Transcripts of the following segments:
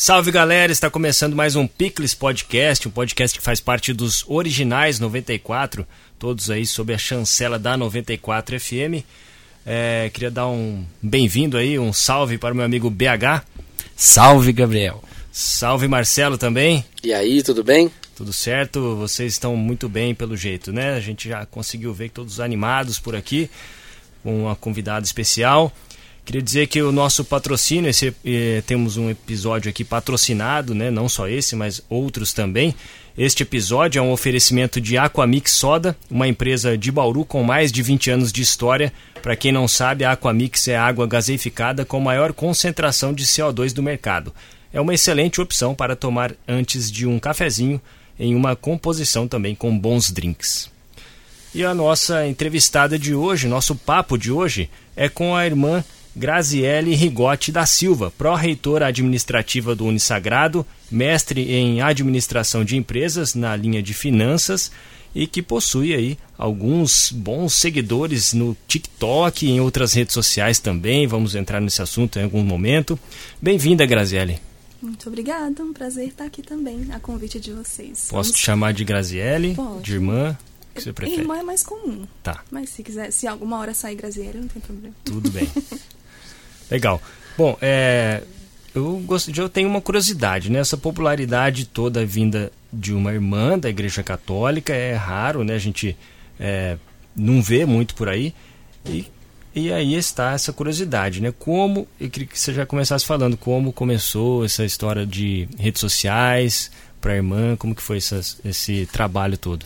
Salve galera, está começando mais um Picles Podcast, um podcast que faz parte dos originais 94, todos aí sob a chancela da 94 FM. É, queria dar um bem-vindo aí, um salve para o meu amigo BH. Salve Gabriel. Salve Marcelo também. E aí, tudo bem? Tudo certo, vocês estão muito bem pelo jeito, né? A gente já conseguiu ver todos animados por aqui, com uma convidada especial. Queria dizer que o nosso patrocínio, esse, eh, temos um episódio aqui patrocinado, né? não só esse, mas outros também. Este episódio é um oferecimento de Aquamix Soda, uma empresa de Bauru com mais de 20 anos de história. Para quem não sabe, a Aquamix é água gaseificada com maior concentração de CO2 do mercado. É uma excelente opção para tomar antes de um cafezinho, em uma composição também com bons drinks. E a nossa entrevistada de hoje, nosso papo de hoje, é com a irmã Graziele Rigotti da Silva, pró-reitora administrativa do Unisagrado, mestre em administração de empresas na linha de finanças e que possui aí alguns bons seguidores no TikTok e em outras redes sociais também. Vamos entrar nesse assunto em algum momento. Bem-vinda, Graziele. Muito obrigada, um prazer estar aqui também, a convite de vocês. Posso te chamar de Graziele, Pode. de irmã? que você prefere? Irmã é mais comum. Tá. Mas se quiser, se alguma hora sair Graziele, não tem problema. Tudo bem. Legal. Bom, é, eu, gosto, eu tenho uma curiosidade, né? Essa popularidade toda vinda de uma irmã da Igreja Católica é raro, né? A gente é, não vê muito por aí. E, e aí está essa curiosidade, né? Como, eu queria que você já começasse falando como começou essa história de redes sociais para a irmã, como que foi esse trabalho todo?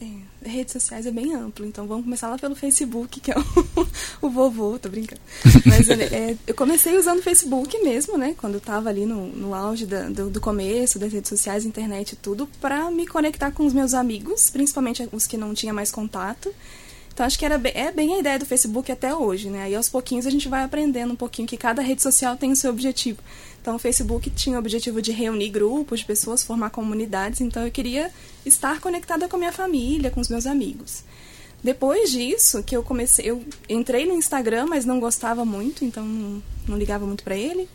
É redes sociais é bem amplo, então vamos começar lá pelo Facebook, que é o, o vovô, tô brincando. Mas é, eu comecei usando o Facebook mesmo, né? Quando eu tava ali no, no auge da, do, do, começo, das redes sociais, internet e tudo, para me conectar com os meus amigos, principalmente os que não tinha mais contato. Então acho que era bem, é bem a ideia do Facebook até hoje, né? Aí aos pouquinhos a gente vai aprendendo um pouquinho que cada rede social tem o seu objetivo. Então o Facebook tinha o objetivo de reunir grupos de pessoas, formar comunidades, então eu queria estar conectada com a minha família, com os meus amigos. Depois disso, que eu comecei, eu entrei no Instagram, mas não gostava muito, então não, ligava muito para ele.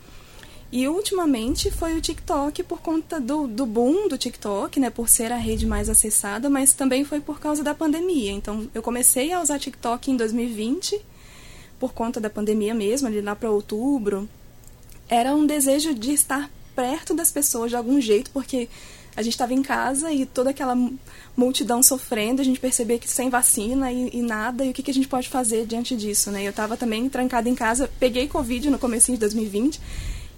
E ultimamente foi o TikTok por conta do, do boom do TikTok, né? Por ser a rede mais acessada, mas também foi por causa da pandemia. Então eu comecei a usar TikTok em 2020, por conta da pandemia mesmo, ali lá para outubro. Era um desejo de estar perto das pessoas de algum jeito, porque a gente estava em casa e toda aquela multidão sofrendo, a gente percebia que sem vacina e, e nada, e o que, que, a gente pode fazer diante disso, né? Eu estava também trancada em casa, peguei Covid no começo de 2020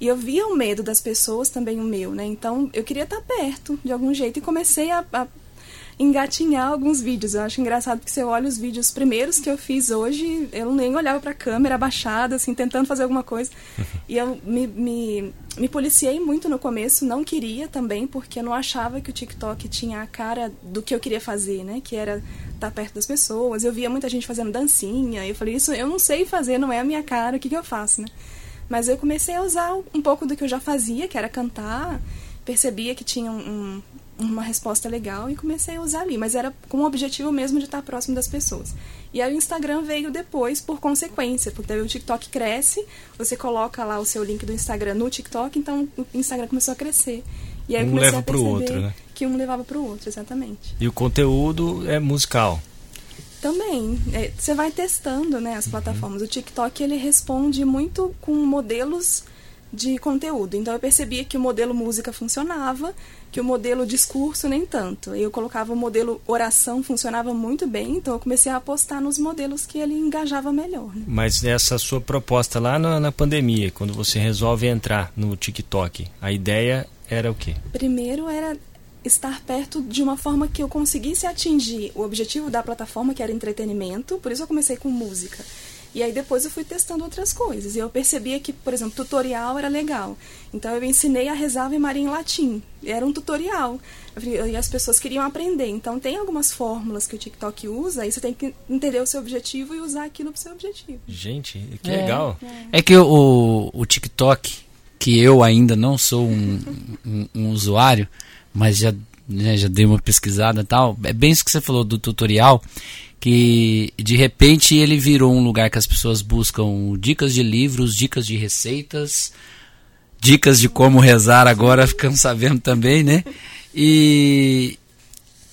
e eu via o medo das pessoas, também o meu, né? Então eu queria estar perto de algum jeito e comecei a, a engatinhar alguns vídeos. Eu acho engraçado que você olha os vídeos primeiros que eu fiz hoje, eu nem olhava para a câmera abaixada, assim, tentando fazer alguma coisa. e eu me, me, me policiei muito no começo, não queria também, porque eu não achava que o TikTok tinha a cara do que eu queria fazer, né? Que era estar perto das pessoas. Eu via muita gente fazendo dancinha, e eu falei, isso eu não sei fazer, não é a minha cara, o que, que eu faço, né? Mas eu comecei a usar um pouco do que eu já fazia, que era cantar. Percebia que tinha um, uma resposta legal e comecei a usar ali. Mas era com o objetivo mesmo de estar próximo das pessoas. E aí o Instagram veio depois por consequência, porque daí o TikTok cresce, você coloca lá o seu link do Instagram no TikTok, então o Instagram começou a crescer. E aí um leva a perceber outro, né? que um levava para o outro, exatamente. E o conteúdo é musical? Também. É, você vai testando né, as plataformas. O TikTok ele responde muito com modelos de conteúdo. Então eu percebia que o modelo música funcionava, que o modelo discurso nem tanto. Eu colocava o modelo oração funcionava muito bem, então eu comecei a apostar nos modelos que ele engajava melhor. Né? Mas essa sua proposta lá na, na pandemia, quando você resolve entrar no TikTok, a ideia era o quê? Primeiro era estar perto de uma forma que eu conseguisse atingir o objetivo da plataforma, que era entretenimento, por isso eu comecei com música. E aí depois eu fui testando outras coisas. E eu percebia que, por exemplo, tutorial era legal. Então eu ensinei a rezar Ave Maria em latim. Era um tutorial. E as pessoas queriam aprender. Então tem algumas fórmulas que o TikTok usa, aí você tem que entender o seu objetivo e usar aquilo para o seu objetivo. Gente, que é, legal. É, é que o, o TikTok, que eu ainda não sou um, um, um usuário, mas já, né, já dei uma pesquisada tal. É bem isso que você falou do tutorial, que de repente ele virou um lugar que as pessoas buscam dicas de livros, dicas de receitas, dicas de como rezar agora ficamos sabendo também, né? E,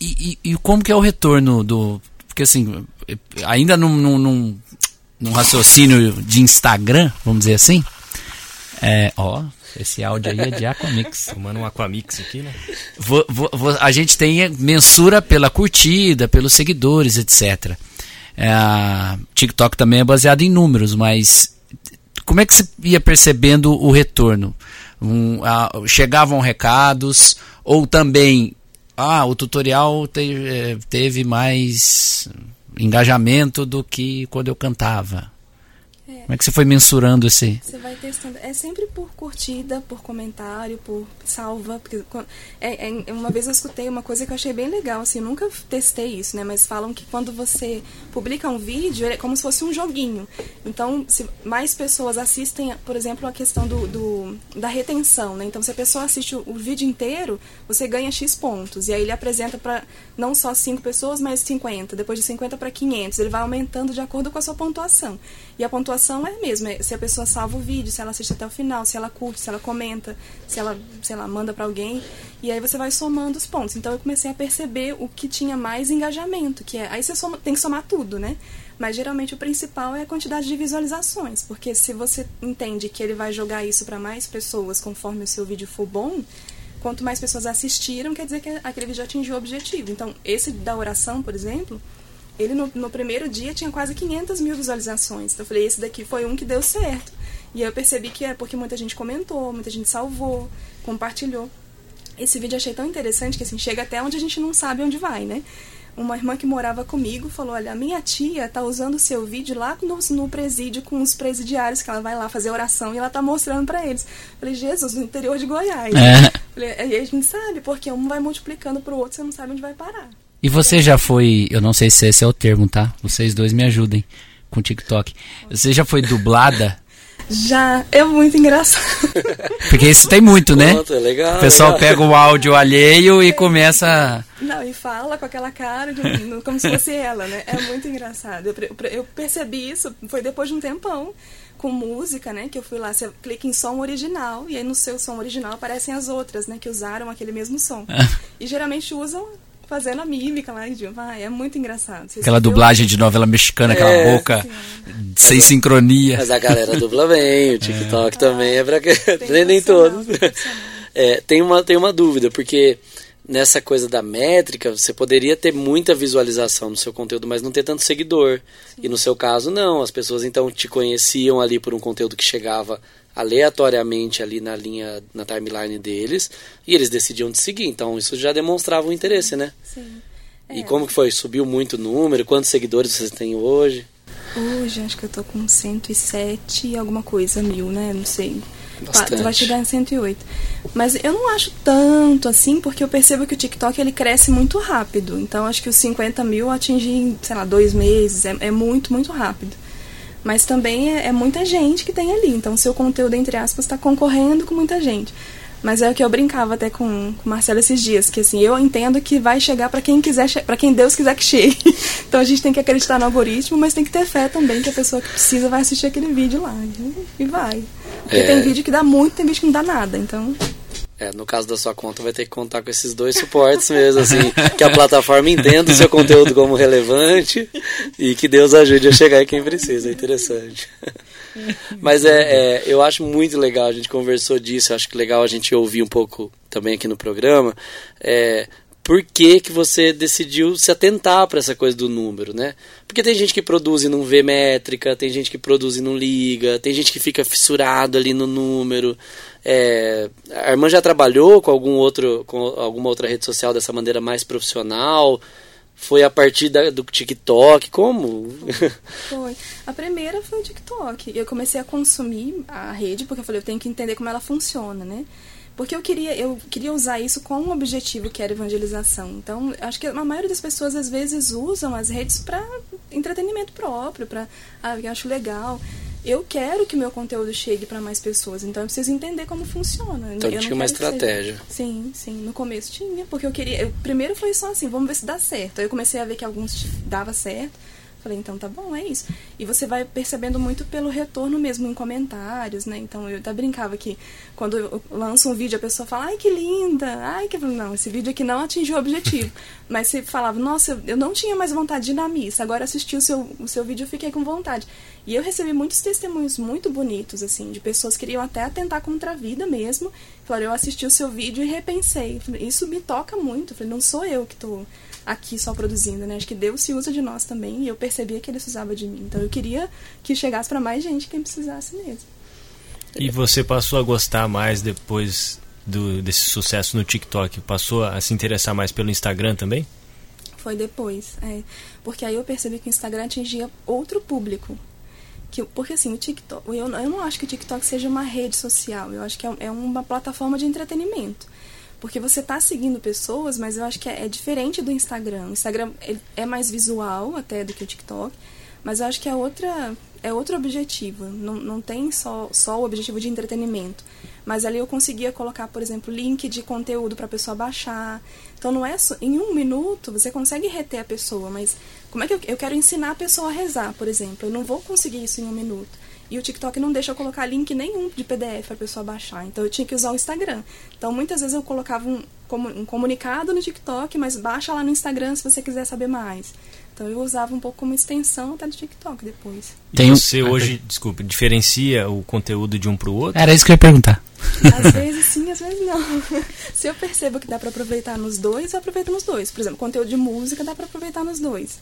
e, e, como que é o retorno do. Porque assim, ainda num, num raciocínio de Instagram, vamos dizer assim. É, ó, esse áudio aí é de Aquamix. Tomando um Aquamix aqui, né? Vou, vou, vou, a gente tem mensura pela curtida, pelos seguidores, etc. É, TikTok também é baseado em números, mas como é que você ia percebendo o retorno? Um, a, chegavam recados ou também ah, o tutorial te, eh, teve mais engajamento do que quando eu cantava. É. Como é que você foi mensurando esse? Você vai testando. É sempre por curtida, por comentário, por salva. Porque é, é, uma vez eu escutei uma coisa que eu achei bem legal, assim, nunca testei isso, né? Mas falam que quando você publica um vídeo, é como se fosse um joguinho. Então, se mais pessoas assistem, por exemplo, a questão do, do da retenção, né? Então, se a pessoa assiste o, o, vídeo inteiro, você ganha X pontos. E aí ele apresenta para não só 5 pessoas, mas 50. Depois de 50 para 500. Ele vai aumentando de acordo com a sua pontuação. E a pontuação é a mesma, se a pessoa salva o vídeo, se ela assiste até o final, se ela curte, se ela comenta, se ela, sei lá, manda para alguém, e aí você vai somando os pontos. Então eu comecei a perceber o que tinha mais engajamento, que é, aí você soma, tem que somar tudo, né? Mas geralmente o principal é a quantidade de visualizações, porque se você entende que ele vai jogar isso para mais pessoas conforme o seu vídeo for bom, quanto mais pessoas assistiram, quer dizer que aquele vídeo atingiu o objetivo. Então, esse da oração, por exemplo, ele no, no, primeiro dia tinha quase 500 mil visualizações. Então eu falei, esse daqui foi um que deu certo. E eu percebi que é porque muita gente comentou, muita gente salvou, compartilhou. Esse vídeo eu achei tão interessante que assim, chega até onde a gente não sabe onde vai, né? Uma irmã que morava comigo falou: Olha, a minha tia tá usando o seu vídeo lá no, no presídio com os presidiários, que ela vai lá fazer oração e ela tá mostrando para eles. falei: Jesus, no interior de Goiás. É. Falei, aí a gente sabe, porque um vai multiplicando pro outro, você não sabe onde vai parar. E você já foi, eu não sei se esse é o termo, tá? Vocês dois me ajudem com TikTok. Você já foi dublada? Já, é muito engraçado. Porque isso tem muito, né? Pronto, é legal. O pessoal legal. pega o áudio alheio e começa. Não, e fala com aquela cara de, como se fosse ela, né? É muito engraçado. Eu, eu percebi isso, foi depois de um tempão com música, né? Que eu fui lá, você clica em som original e aí no seu som original aparecem as outras, né? Que usaram aquele mesmo som. e geralmente usam fazendo a mímica lá, vai, é muito engraçado. Você aquela dublagem de novela mexicana, aquela é, boca sim. sem sincronia. Mas a galera dubla bem, o TikTok é. também é pra que nem, nem todos. É, tem uma tem uma dúvida, porque nessa coisa da métrica, você poderia ter muita visualização no seu conteúdo, mas não ter tanto seguidor. Sim. E no seu caso, não. As pessoas então te conheciam ali por um conteúdo que chegava aleatoriamente ali na linha, na timeline deles, e eles decidiam te seguir. Então isso já demonstrava um interesse, né? Sim. É. E como que foi? Subiu muito o número? Quantos seguidores vocês têm hoje? Hoje acho que eu tô com 107 e alguma coisa mil, né? Não sei. Bastante. Vai chegar em 108. Mas eu não acho tanto assim, porque eu percebo que o TikTok ele cresce muito rápido. Então acho que os 50 mil atingir em, sei lá, dois meses. É, é muito, muito rápido. Mas também é, é, muita gente que tem ali. Então, seu conteúdo, entre aspas, está concorrendo com muita gente. Mas é o que eu brincava até com, com o Marcelo esses dias, que assim, eu entendo que vai chegar para quem quiser, para quem Deus quiser que chegue. então a gente tem que acreditar no algoritmo, mas tem que ter fé também que a pessoa que precisa vai assistir aquele vídeo lá. E vai. Porque é... tem vídeo que dá muito, tem vídeo que não dá nada. Então, é, no caso da sua conta, vai ter que contar com esses dois suportes mesmo, assim, que a plataforma entenda o seu conteúdo como relevante e que Deus ajude a chegar em quem precisa. É interessante. Mas é, é, eu acho muito legal, a gente conversou disso, acho que legal a gente ouvir um pouco também aqui no programa. É, por que, que você decidiu se atentar para essa coisa do número, né? Porque tem gente que produz e não vê métrica, tem gente que produz e não liga, tem gente que fica fissurado ali no número. É, a irmã já trabalhou com algum outro, com alguma outra rede social dessa maneira mais profissional? Foi a partir da, do TikTok? Como? Foi. A primeira foi o TikTok. Eu comecei a consumir a rede porque eu falei, eu tenho que entender como ela funciona, né? Porque eu queria, eu queria usar isso com um objetivo que era evangelização. Então, acho que a maioria das pessoas às vezes usam as redes para entretenimento próprio, para ah, eu acho legal eu quero que meu conteúdo chegue para mais pessoas, então eu preciso entender como funciona. Então eu tinha uma estratégia. Sim, sim, no começo tinha, porque eu queria, eu, primeiro foi só assim, vamos ver se dá certo. Aí eu comecei a ver que alguns dava certo. Falei, então tá bom, é isso. E você vai percebendo muito pelo retorno mesmo em comentários, né? Então eu até brincava que quando eu lanço um vídeo a pessoa fala, ai que linda, ai que. Não, esse vídeo aqui não atingiu o objetivo. Mas você falava, nossa, eu não tinha mais vontade de ir na missa, agora assisti o seu, o seu vídeo eu fiquei com vontade. E eu recebi muitos testemunhos muito bonitos, assim, de pessoas que queriam até atentar contra a vida mesmo. Falaram, eu assisti o seu vídeo e repensei. Isso me toca muito. Falei, não sou eu que estou aqui só produzindo, né? Acho que Deus se usa de nós também e eu percebia que ele se usava de mim. Então eu queria que chegasse para mais gente quem precisasse mesmo. E você passou a gostar mais depois do, desse sucesso no TikTok? Passou a se interessar mais pelo Instagram também? Foi depois, é. Porque aí eu percebi que o Instagram atingia outro público. Que, porque assim, o TikTok, eu, eu não acho que o TikTok seja uma rede social, eu acho que é, é uma plataforma de entretenimento. Porque você está seguindo pessoas, mas eu acho que é, é diferente do Instagram. O Instagram é mais visual até do que o TikTok, mas eu acho que é outra é outro objetivo. Não, não tem só, só o objetivo de entretenimento. Mas ali eu conseguia colocar, por exemplo, link de conteúdo para a pessoa baixar. Então não é só, em um minuto você consegue reter a pessoa, mas como é que eu, eu quero ensinar a pessoa a rezar, por exemplo? Eu não vou conseguir isso em um minuto. E o TikTok não deixa eu colocar link nenhum de PDF para a pessoa baixar. Então eu tinha que usar o Instagram. Então muitas vezes eu colocava um, um comunicado no TikTok, mas baixa lá no Instagram se você quiser saber mais. Então eu usava um pouco como extensão até do TikTok depois. Tem você hoje, desculpa, diferencia o conteúdo de um para o outro? Era isso que eu ia perguntar. Às vezes sim, às vezes não. Se eu percebo que dá para aproveitar nos dois, eu aproveito nos dois. Por exemplo, conteúdo de música dá para aproveitar nos dois.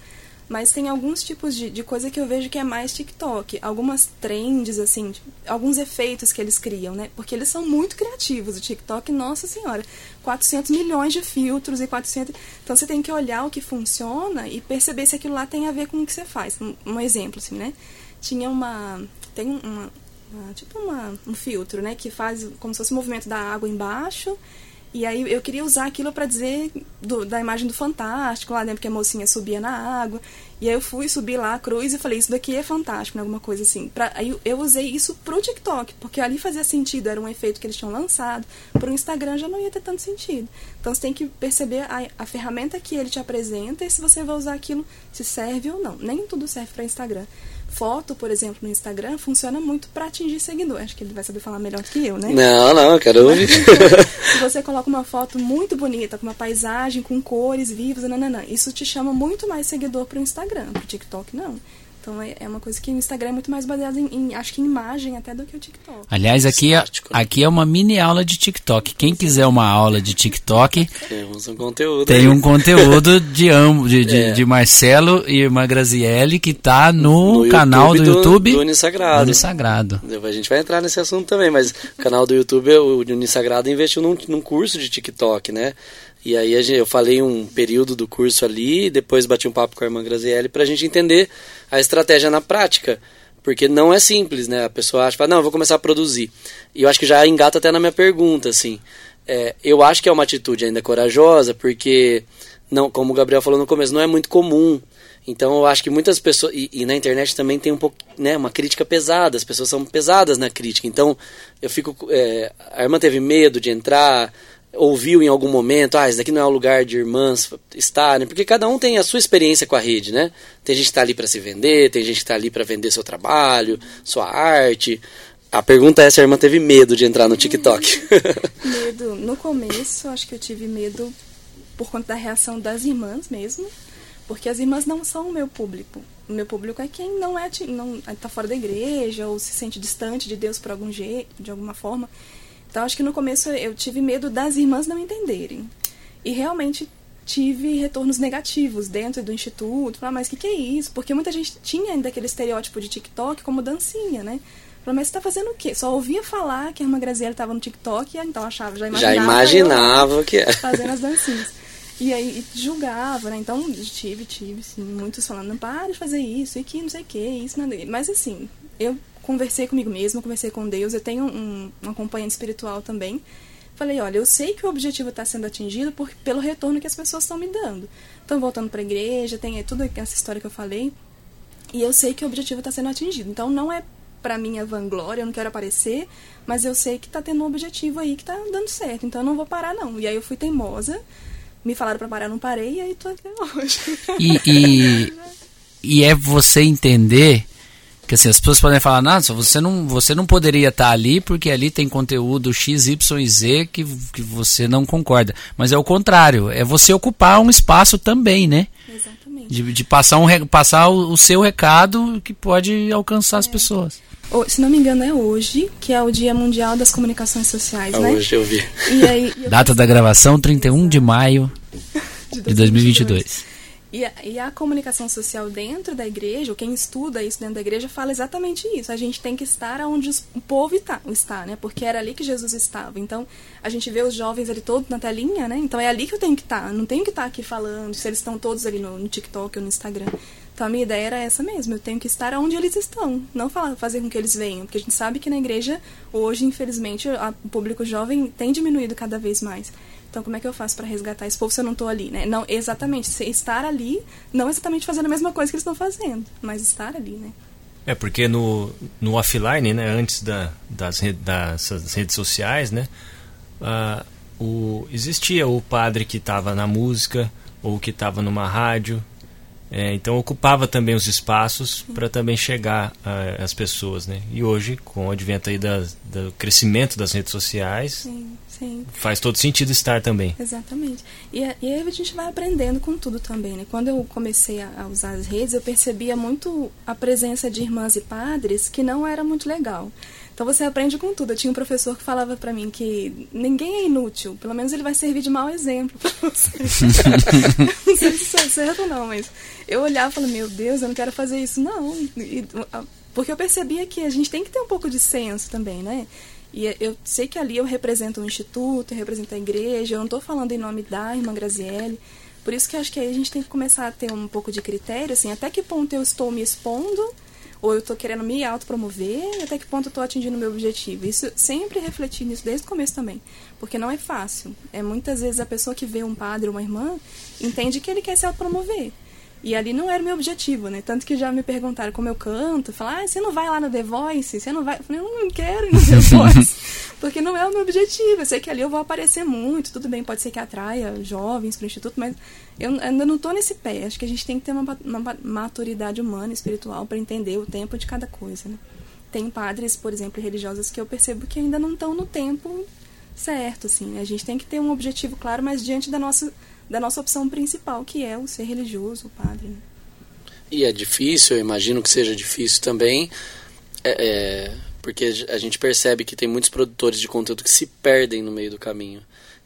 Mas tem alguns tipos de, de coisa que eu vejo que é mais TikTok. Algumas trends, assim, tipo, alguns efeitos que eles criam, né? Porque eles são muito criativos. O TikTok, nossa senhora, 400 milhões de filtros e 400... Então você tem que olhar o que funciona e perceber se aquilo lá tem a ver com o que você faz. Um, um exemplo, assim, né? Tinha uma... Tem uma... uma tipo uma, um filtro, né? Que faz como se fosse o movimento da água embaixo e aí eu queria usar aquilo para dizer do, da imagem do Fantástico, lá, né? Porque a mocinha subia na água. E aí eu fui subir lá a cruz e falei, isso daqui é fantástico, né? Alguma coisa assim. Pra, aí eu usei isso pro TikTok, porque ali fazia sentido, era um efeito que eles tinham lançado. Pro Instagram já não ia ter tanto sentido. Então você tem que perceber a, a ferramenta que ele te apresenta e se você vai usar aquilo, se serve ou não. Nem tudo serve para Instagram foto, por exemplo, no Instagram, funciona muito para atingir seguidor. Acho que ele vai saber falar melhor do que eu, né? Não, não, eu quero ouvir. Se você coloca uma foto muito bonita, com uma paisagem, com cores vivas, nananã, isso te chama muito mais seguidor para o Instagram. Para o TikTok, não. Então é, é uma coisa que o Instagram é muito mais baseado em, em, acho que em imagem até do que o TikTok. Aliás, aqui é, aqui é uma mini aula de TikTok. Quem quiser uma aula de TikTok, temos um conteúdo. Tem aí. um conteúdo de ambos, de, de, é. de, Marcelo e irmã Grazielli, que está no, no, canal YouTube do, do YouTube do Unisagrado. Do Unisagrado. A gente vai entrar nesse assunto também, mas o canal do YouTube, o Unisagrado investiu num, num curso de TikTok, né? E aí eu falei um período do curso ali, depois bati um papo com a irmã Grazielli para a gente entender a estratégia na prática. Porque não é simples, né? A pessoa acha, não, eu vou começar a produzir. E eu acho que já engata até na minha pergunta, assim. É, eu acho que é uma atitude ainda corajosa, porque, não, como o Gabriel falou no começo, não é muito comum. Então eu acho que muitas pessoas. E, e, na internet também tem um pouco, né, uma crítica pesada, as pessoas são pesadas na crítica. Então eu fico. É, a irmã teve medo de entrar ouviu em algum momento, ah, isso daqui não é o lugar de irmãs estarem, porque cada um tem a sua experiência com a rede, né? Tem gente que está ali para se vender, tem gente que está ali para vender seu trabalho, sua arte. A pergunta é se a irmã teve medo de entrar no TikTok. medo. No começo, acho que eu tive medo por conta da reação das irmãs mesmo, porque as irmãs não são o meu público. O meu público é quem não é não está fora da igreja ou se sente distante de Deus por algum jeito, de alguma forma. Então acho que no começo eu tive medo das irmãs não entenderem. E realmente tive retornos negativos dentro do instituto. Falar, mas o que, que é isso? Porque muita gente tinha ainda aquele estereótipo de TikTok como dancinha, né? Falei, mas você tá fazendo o quê? Só ouvia falar que a irmã Graziella estava no TikTok, então achava, já imaginava. Já imaginava que era. Fazendo as dancinhas. E aí julgava, né? Então tive, tive, sim, muitos falando, não para de fazer isso, e que não sei o que, isso, não. Mas assim, eu conversei comigo mesma, conversei com Deus. Eu tenho um, um acompanhante espiritual também. Falei, olha, eu sei que o objetivo está sendo atingido por, pelo retorno que as pessoas estão me dando. Estão voltando para a igreja, tem tudo essa história que eu falei. E eu sei que o objetivo está sendo atingido. Então não é para minha vanglória, eu não quero aparecer, mas eu sei que está tendo um objetivo aí que está dando certo. Então eu não vou parar não. E aí eu fui teimosa. Me falaram para parar, não parei, e aí tô até hoje. E, e, e é você entender que assim, as pessoas podem falar, nossa, você não, você não poderia estar ali porque ali tem conteúdo X, Y e Z que, que você não concorda. Mas é o contrário, é você ocupar um espaço também, né? Exatamente. De, de passar, um, passar o, o, seu recado que pode alcançar é. as pessoas. Se não me engano, é hoje, que é o Dia Mundial das Comunicações Sociais, é né? Hoje eu vi. Aí, Data da gravação, 31 de maio de 2022. De 2022. E a, e a, comunicação social dentro da igreja, quem estuda isso dentro da igreja, fala exatamente isso. A gente tem que estar onde o povo está, está, né? Porque era ali que Jesus estava. Então, a gente vê os jovens ali todos na telinha, né? Então, é ali que eu tenho que estar. Não tenho que estar aqui falando se eles estão todos ali no, no TikTok ou no Instagram. Então, a minha ideia era essa mesmo. Eu tenho que estar onde eles estão. Não fazer com que eles venham. Porque a gente sabe que na igreja, hoje, infelizmente, o público jovem tem diminuído cada vez mais. Então, como é que eu faço para resgatar esse povo se eu não estou ali, né? Não, exatamente, estar ali, não exatamente fazendo a mesma coisa que eles estão fazendo, mas estar ali, né? É, porque no, no offline, né, antes da, das, das redes sociais, né, uh, o, existia o padre que estava na música ou que estava numa rádio, é, então ocupava também os espaços para também chegar às pessoas, né? E hoje, com o advento aí do crescimento das redes sociais, Sim. Sim. Faz todo sentido estar também. Exatamente. E, e aí a gente vai aprendendo com tudo também, né? Quando eu comecei a, a usar as redes, eu percebia muito a presença de irmãs e padres que não era muito legal. Então você aprende com tudo. Eu tinha um professor que falava para mim que ninguém é inútil, pelo menos ele vai servir de mau exemplo para você. não sei se isso é certo ou não, mas eu olhava e falava, meu Deus, eu não quero fazer isso não. E, porque eu percebia que a gente tem que ter um pouco de senso também, né? E eu sei que ali eu represento um instituto, eu represento a igreja, eu não estou falando em nome da irmã Graziele. Por isso que acho que aí a gente tem que começar a ter um pouco de critério, assim, até que ponto eu estou me expondo, ou eu estou querendo me autopromover, até que ponto eu estou atingindo o meu objetivo. Isso sempre refletir nisso desde o começo também. Porque não é fácil. É muitas vezes a pessoa que vê um padre ou uma irmã entende que ele quer se autopromover. E ali não era o meu objetivo, né? Tanto que já me perguntaram como eu canto, falaram, ah, você não vai lá no The Voice? Você não vai? Eu falei, eu não quero ir no The Voice, porque não é o meu objetivo. Eu sei que ali eu vou aparecer muito, tudo bem, pode ser que atraia jovens para o Instituto, mas eu ainda não estou nesse pé. Acho que a gente tem que ter uma, uma maturidade humana, espiritual, para entender o tempo de cada coisa, né? Tem padres, por exemplo, religiosos que eu percebo que ainda não estão no tempo certo, assim. Né? A gente tem que ter um objetivo claro, mas diante da nossa da nossa opção principal, que é o ser religioso, o padre. Né? E é difícil, eu imagino que seja difícil também, é, é, porque a gente percebe que tem muitos produtores de conteúdo que se perdem no meio do caminho.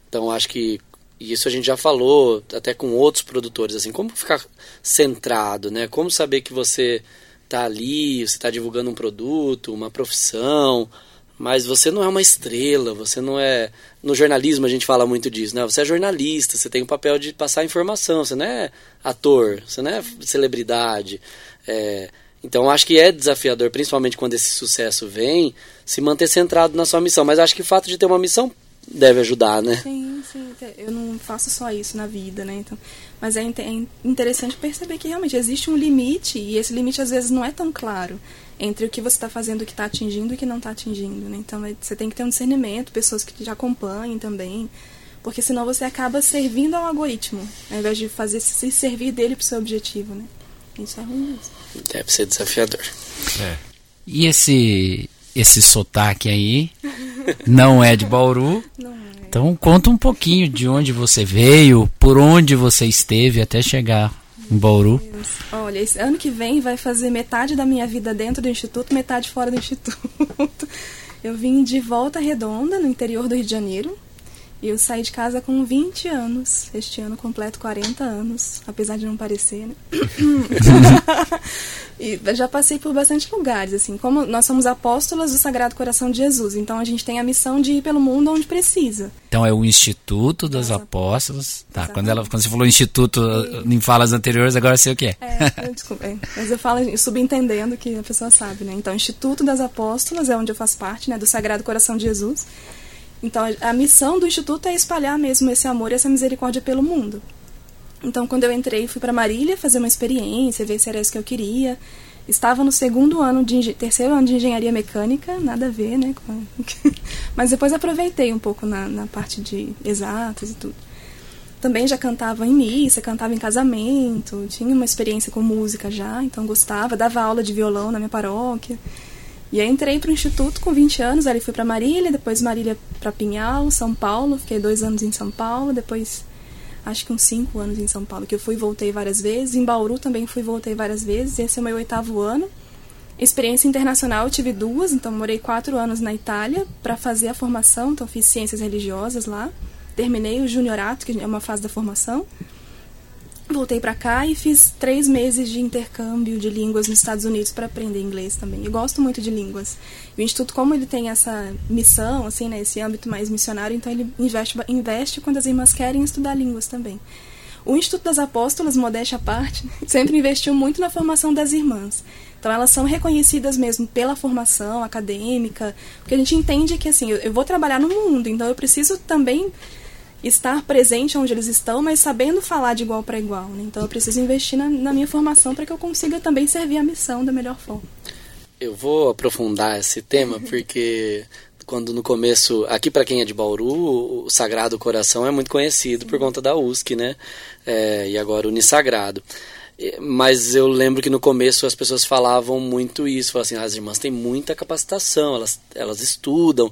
Então acho que e isso a gente já falou até com outros produtores, assim, como ficar centrado, né? Como saber que você está ali, você está divulgando um produto, uma profissão, mas você não é uma estrela, você não é. No jornalismo a gente fala muito disso, né? Você é jornalista, você tem o papel de passar informação, você não é ator, você não é celebridade. É... Então acho que é desafiador, principalmente quando esse sucesso vem, se manter centrado na sua missão. Mas acho que o fato de ter uma missão deve ajudar, né? Sim, sim. Eu não faço só isso na vida, né? Então, mas é, é interessante perceber que realmente existe um limite e esse limite às vezes não é tão claro entre o que você está fazendo, o que está atingindo e o que não está atingindo. Né? Então é, você tem que ter um discernimento, pessoas que te acompanhem também, porque senão você acaba servindo ao algoritmo, ao invés de fazer se servir dele para o seu objetivo. Né? Isso é ruim mesmo. Deve ser desafiador. É. E esse esse sotaque aí não é de Bauru. Não é. Então conta um pouquinho de onde você veio, por onde você esteve até chegar em Bauru. Olha, esse ano que vem vai fazer metade da minha vida dentro do instituto, metade fora do instituto. Eu vim de Volta Redonda, no interior do Rio de Janeiro. E eu saí de casa com 20 anos. Este ano completo 40 anos, apesar de não parecer, né? e já passei por bastante lugares, assim. Como nós somos apóstolas do Sagrado Coração de Jesus, então a gente tem a missão de ir pelo mundo onde precisa. Então é o Instituto das Apóstolas. Tá, quando, ela, quando você falou Instituto e... em falas anteriores, agora sei o que é. É, desculpa. É, mas eu falo subentendendo que a pessoa sabe, né? Então, Instituto das Apóstolas é onde eu faço parte, né? Do Sagrado Coração de Jesus. Então, a missão do Instituto é espalhar mesmo esse amor e essa misericórdia pelo mundo. Então, quando eu entrei, fui para Marília fazer uma experiência, ver se era isso que eu queria. Estava no segundo ano de terceiro ano de engenharia mecânica, nada a ver, né? Mas depois aproveitei um pouco na, na parte de exatas e tudo. também já cantava em missa, cantava em casamento, tinha uma experiência com música já, então gostava, dava aula de violão na minha paróquia. E aí entrei para o instituto com 20 anos, aí fui para Marília, depois Marília para Pinhal, São Paulo, fiquei dois anos em São Paulo, depois acho que uns cinco anos em São Paulo, que eu fui e voltei várias vezes. Em Bauru também fui e voltei várias vezes, esse é o meu oitavo ano. Experiência internacional eu tive duas, então morei quatro anos na Itália para fazer a formação, então fiz ciências religiosas lá. Terminei o juniorato, que é uma fase da formação. Voltei para cá e fiz três meses de intercâmbio de línguas nos Estados Unidos para aprender inglês também. Eu gosto muito de línguas. O Instituto, como ele tem essa missão, assim, né, esse âmbito mais missionário, então ele investe, investe quando as irmãs querem estudar línguas também. O Instituto das Apóstolas, modéstia à parte, sempre investiu muito na formação das irmãs. Então elas são reconhecidas mesmo pela formação acadêmica, porque a gente entende que assim, eu, eu vou trabalhar no mundo, então eu preciso também estar presente onde eles estão, mas sabendo falar de igual para igual. Né? Então eu preciso investir na, na minha formação para que eu consiga também servir a missão da melhor forma. Eu vou aprofundar esse tema porque quando no começo, aqui para quem é de Bauru, o Sagrado Coração é muito conhecido por conta da USC, né? É, e agora o Unisagrado. Mas eu lembro que no começo as pessoas falavam muito isso, falavam assim, ah, as irmãs têm muita capacitação, elas, elas estudam.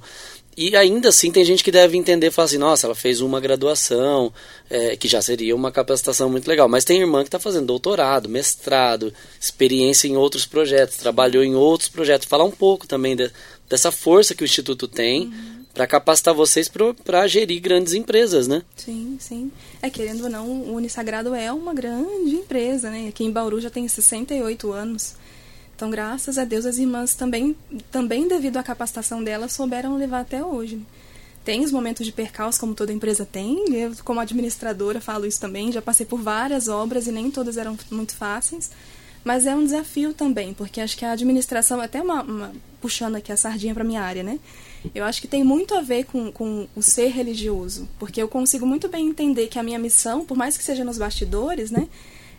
E ainda assim tem gente que deve entender, falar assim, nossa, ela fez uma graduação, é, que já seria uma capacitação muito legal. Mas tem irmã que está fazendo doutorado, mestrado, experiência em outros projetos, trabalhou em outros projetos. Falar um pouco também de, dessa força que o Instituto tem. Uhum para capacitar vocês para gerir grandes empresas, né? Sim, sim. É, querendo ou não, o Unisagrado é uma grande empresa, né? Aqui em Bauru já tem 68 anos. Então, graças a Deus, as irmãs também, também devido à capacitação delas, souberam levar até hoje. Tem os momentos de percalço, como toda empresa tem. Eu, como administradora, falo isso também. Já passei por várias obras e nem todas eram muito fáceis. Mas é um desafio também, porque acho que a administração, até uma, uma puxando aqui a sardinha para minha área, né? Eu acho que tem muito a ver com, com o ser religioso, porque eu consigo muito bem entender que a minha missão, por mais que seja nos bastidores, né?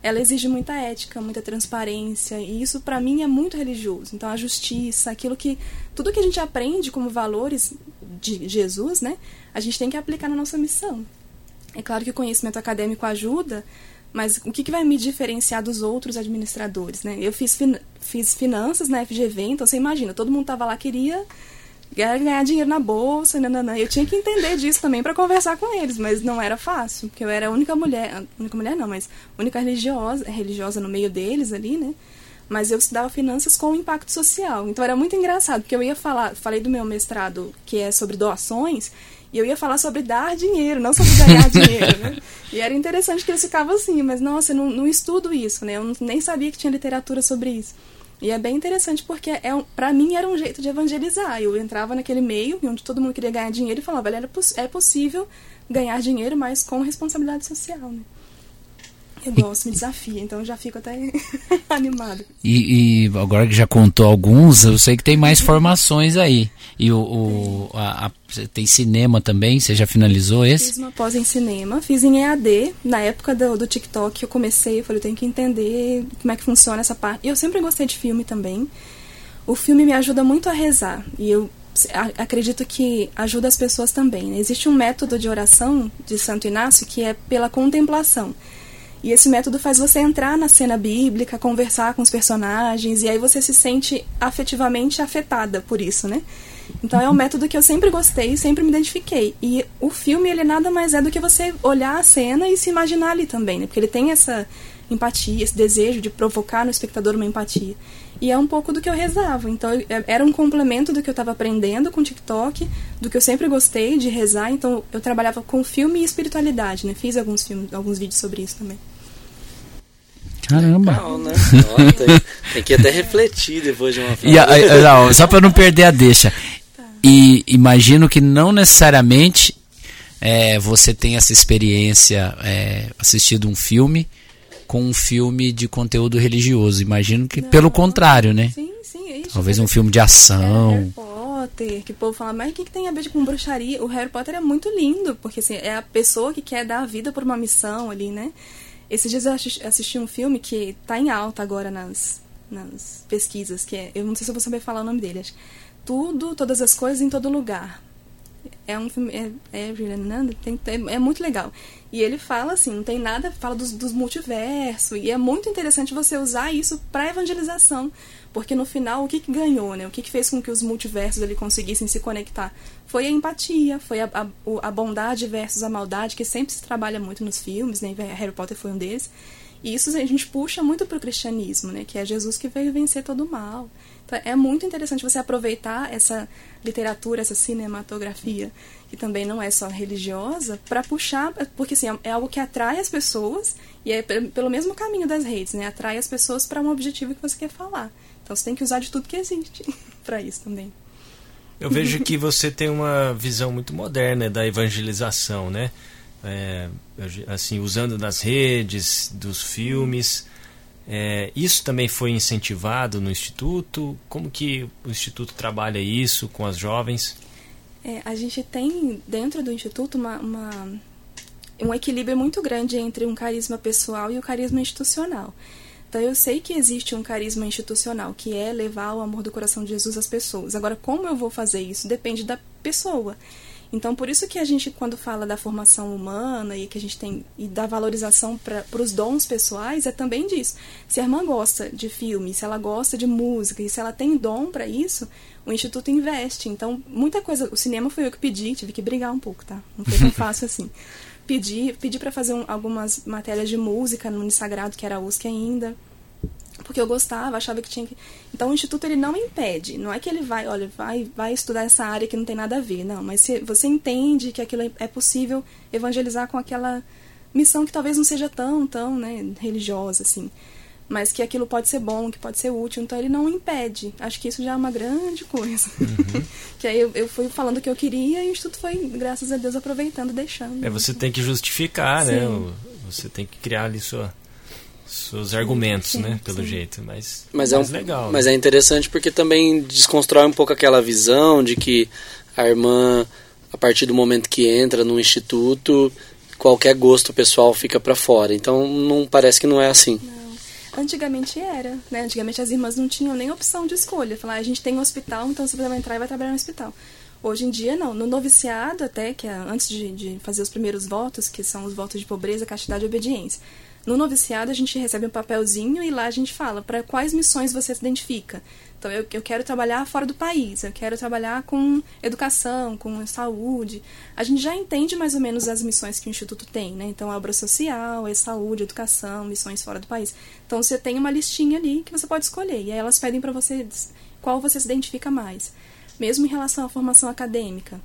Ela exige muita ética, muita transparência, e isso para mim é muito religioso. Então a justiça, aquilo que tudo que a gente aprende como valores de Jesus, né? A gente tem que aplicar na nossa missão. É claro que o conhecimento acadêmico ajuda, mas o que, que vai me diferenciar dos outros administradores, né? Eu fiz, fin fiz finanças na FGV, então você imagina, todo mundo tava lá queria ganhar dinheiro na bolsa, nananã. Eu tinha que entender disso também para conversar com eles, mas não era fácil, porque eu era a única mulher, única mulher não, mas única religiosa, religiosa no meio deles ali, né? Mas eu estudava finanças com impacto social. Então era muito engraçado, porque eu ia falar, falei do meu mestrado, que é sobre doações, e eu ia falar sobre dar dinheiro, não sobre ganhar dinheiro, né? E era interessante que eles ficavam assim, mas nossa, eu não, não estudo isso, né? Eu nem sabia que tinha literatura sobre isso. E é bem interessante porque é, para mim era um jeito de evangelizar. Eu entrava naquele meio onde todo mundo queria ganhar dinheiro e falava, olha, é possível ganhar dinheiro, mas com responsabilidade social, né? Eu gosto, me desafia, então já fico até animado. E, e, agora que já contou alguns, eu sei que tem mais formações aí. E o, o a, a, tem cinema também, você já finalizou esse? Fiz uma pós em cinema, fiz em EAD. Na época do, do TikTok eu comecei, eu falei, eu tenho que entender como é que funciona essa parte. E eu sempre gostei de filme também. O filme me ajuda muito a rezar. E eu acredito que ajuda as pessoas também. Né? Existe um método de oração de Santo Inácio que é pela contemplação. E esse método faz você entrar na cena bíblica, conversar com os personagens, e aí você se sente afetivamente afetada por isso, né? Então é um método que eu sempre gostei, sempre me identifiquei. E o filme, ele nada mais é do que você olhar a cena e se imaginar ali também, né? Porque ele tem essa empatia, esse desejo de provocar no espectador uma empatia. E é um pouco do que eu rezava. Então é, era um complemento do que eu estava aprendendo com o TikTok, do que eu sempre gostei de rezar. Então eu trabalhava com filme e espiritualidade, né? Fiz alguns filmes, alguns vídeos sobre isso também. Caramba. Legal, né? tem, tem, que até refletir depois de uma e a, não, Só para não perder a deixa. Tá. E imagino que não necessariamente é, você tem essa experiência é, assistido um filme com um filme de conteúdo religioso. Imagino que não, pelo contrário, né? Sim, sim. É isso, Talvez um filme de ação. É, Harry Potter, que o povo fala, mas o que, que tem a ver com bruxaria? O Harry Potter é muito lindo, porque assim, é a pessoa que quer dar a vida por uma missão ali, né? Esses dias eu assisti um filme que tá em alta agora nas, nas pesquisas, que é, eu não sei se eu vou saber falar o nome dele, acho, Tudo, Todas as Coisas em Todo Lugar. É um filme. É, é é, é, muito legal. E ele fala assim, não tem nada, fala dos, dos multiversos. E é muito interessante você usar isso para evangelização. Porque no final, o que, que ganhou, né? O que, que fez com que os multiversos ele conseguissem se conectar? Foi a empatia, foi a, a, a bondade versus a maldade, que sempre se trabalha muito nos filmes, né? Harry Potter foi um desses. E isso a gente puxa muito para o cristianismo, né? Que é Jesus que veio vencer todo o mal. É muito interessante você aproveitar essa literatura, essa cinematografia, que também não é só religiosa, para puxar, porque assim, é algo que atrai as pessoas, e é pelo mesmo caminho das redes, né? Atrai as pessoas para um objetivo que você quer falar. Então você tem que usar de tudo que existe para isso também. Eu vejo que você tem uma visão muito moderna da evangelização, né? É, assim, usando das redes, dos filmes. É, isso também foi incentivado no Instituto? Como que o Instituto trabalha isso com as jovens? É, a gente tem dentro do Instituto uma, uma, um equilíbrio muito grande entre um carisma pessoal e o carisma institucional. Então eu sei que existe um carisma institucional, que é levar o amor do coração de Jesus às pessoas. Agora, como eu vou fazer isso? Depende da pessoa. Então, por isso que a gente, quando fala da formação humana e que a gente tem e da valorização para os dons pessoais, é também disso. Se a irmã gosta de filme, se ela gosta de música e se ela tem dom para isso, o instituto investe. Então, muita coisa. O cinema foi eu que pedi, tive que brigar um pouco, tá? Não foi tão fácil assim. Pedi, pedi para fazer um, algumas matérias de música no Unisagrado, que era a USC ainda porque eu gostava, achava que tinha que. Então o instituto ele não impede, não é que ele vai, olha, vai, vai estudar essa área que não tem nada a ver, não. Mas se você entende que aquilo é possível evangelizar com aquela missão que talvez não seja tão, tão, né, religiosa assim, mas que aquilo pode ser bom, que pode ser útil, então ele não impede. Acho que isso já é uma grande coisa. Uhum. que aí eu, eu, fui falando o que eu queria e o instituto foi, graças a Deus, aproveitando, deixando. É, você tem que justificar, né, Sim. né? Você tem que criar ali sua seus argumentos, sim, né, pelo sim. jeito, mas mas é um, legal. Mas né? é interessante porque também desconstrói um pouco aquela visão de que a irmã a partir do momento que entra no instituto, qualquer gosto pessoal fica para fora. Então não parece que não é assim. Não. Antigamente era, né? Antigamente as irmãs não tinham nem opção de escolha. Falar, ah, a gente tem um hospital, então você vai entrar e vai trabalhar no hospital. Hoje em dia, não. No noviciado, até, que é antes de, de fazer os primeiros votos, que são os votos de pobreza, castidade e obediência, no noviciado, a gente recebe um papelzinho e lá a gente fala para quais missões você se identifica. Então, eu, eu quero trabalhar fora do país, eu quero trabalhar com educação, com saúde. A gente já entende mais ou menos as missões que o Instituto tem, né? Então, obra social, saúde, educação, missões fora do país. Então, você tem uma listinha ali que você pode escolher. E aí elas pedem para você qual você se identifica mais. Mesmo em relação à formação acadêmica.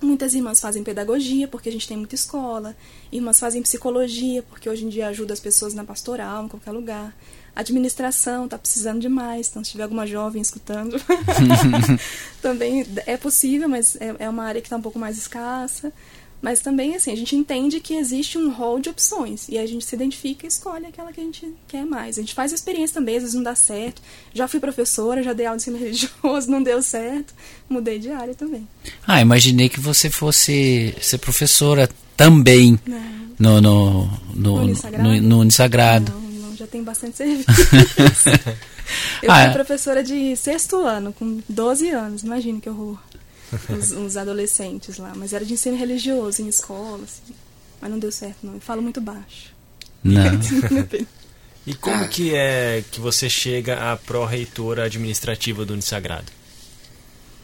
Muitas irmãs fazem pedagogia, porque a gente tem muita escola. Irmãs fazem psicologia, porque hoje em dia ajuda as pessoas na pastoral, em qualquer lugar. Administração, está precisando demais, então se tiver alguma jovem escutando, também é possível, mas é, é uma área que está um pouco mais escassa. Mas também, assim, a gente entende que existe um rol de opções. E a gente se identifica e escolhe aquela que a gente quer mais. A gente faz a experiência também, às vezes não dá certo. Já fui professora, já dei aula de ensino religioso, não deu certo. Mudei de área também. Ah, imaginei que você fosse ser professora também no, no, no, no, no Unisagrado. Não, não, já tem bastante serviço. Eu ah, fui professora de sexto ano, com 12 anos. Imagina que horror os, os, adolescentes lá. Mas era de ensino religioso, em escola, assim. Mas não deu certo, não. Eu falo muito baixo. Não. e como que é que você chega à pró-reitora administrativa do Unisagrado?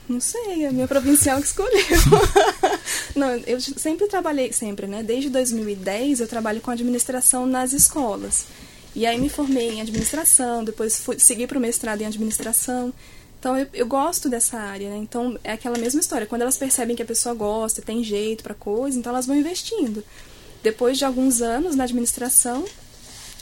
Não sei, é a minha provincial que escolheu. não, eu sempre trabalhei, sempre, né? Desde 2010 eu trabalho com administração nas escolas. E aí me formei em administração, depois fui, segui para o mestrado em administração. Então eu, eu, gosto dessa área, né? Então é aquela mesma história. Quando elas percebem que a pessoa gosta, tem jeito para coisa, então elas vão investindo. Depois de alguns anos na administração,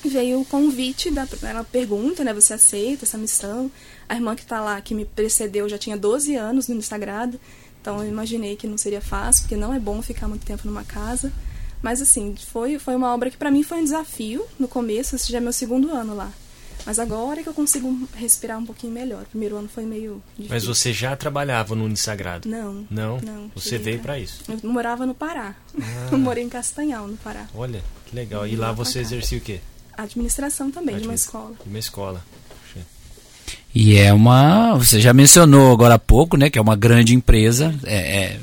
veio o convite da ela pergunta, né, você aceita essa missão? A irmã que está lá, que me precedeu, já tinha 12 anos no Instagram, então eu imaginei que não seria fácil, porque não é bom ficar muito tempo numa casa. Mas assim, foi foi uma obra que para mim foi um desafio no começo, esse já é meu segundo ano lá. Mas agora é que eu consigo respirar um pouquinho melhor. O primeiro ano foi meio difícil. Mas você já trabalhava no Unisagrado? Não. Não? Não. Você veio para isso? Eu morava no Pará. Ah. Eu morei em Castanhal, no Pará. Olha, que legal. E lá você exercia o quê? Administração também, de uma escola. De uma escola. E é uma. Você já mencionou agora há pouco, né? Que é uma grande empresa. É, é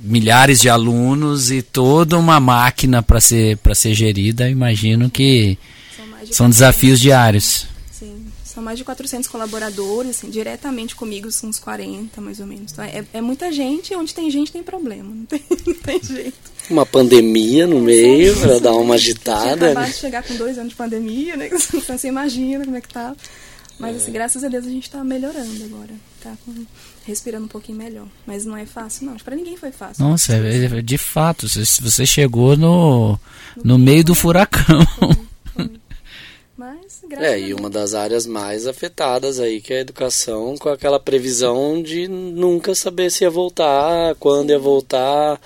milhares de alunos e toda uma máquina para ser, ser gerida, imagino que de são desafios diários. Sim, são mais de 400 colaboradores, assim, diretamente comigo são uns 40, mais ou menos. Então, é, é muita gente, onde tem gente tem problema, não tem, não tem jeito. Uma pandemia no meio, para dar uma agitada. Acabado de chegar com dois anos de pandemia, né? Então você imagina como é que tá. Mas, assim, graças a Deus a gente está melhorando agora. Tá respirando um pouquinho melhor. Mas não é fácil, não. Para ninguém foi fácil. Nossa, é, é, de fato, você chegou no, no, meio do furacão. Foi, foi. Mas, é, e uma das áreas mais afetadas aí, que é a educação, com aquela previsão de nunca saber se ia voltar, quando ia voltar.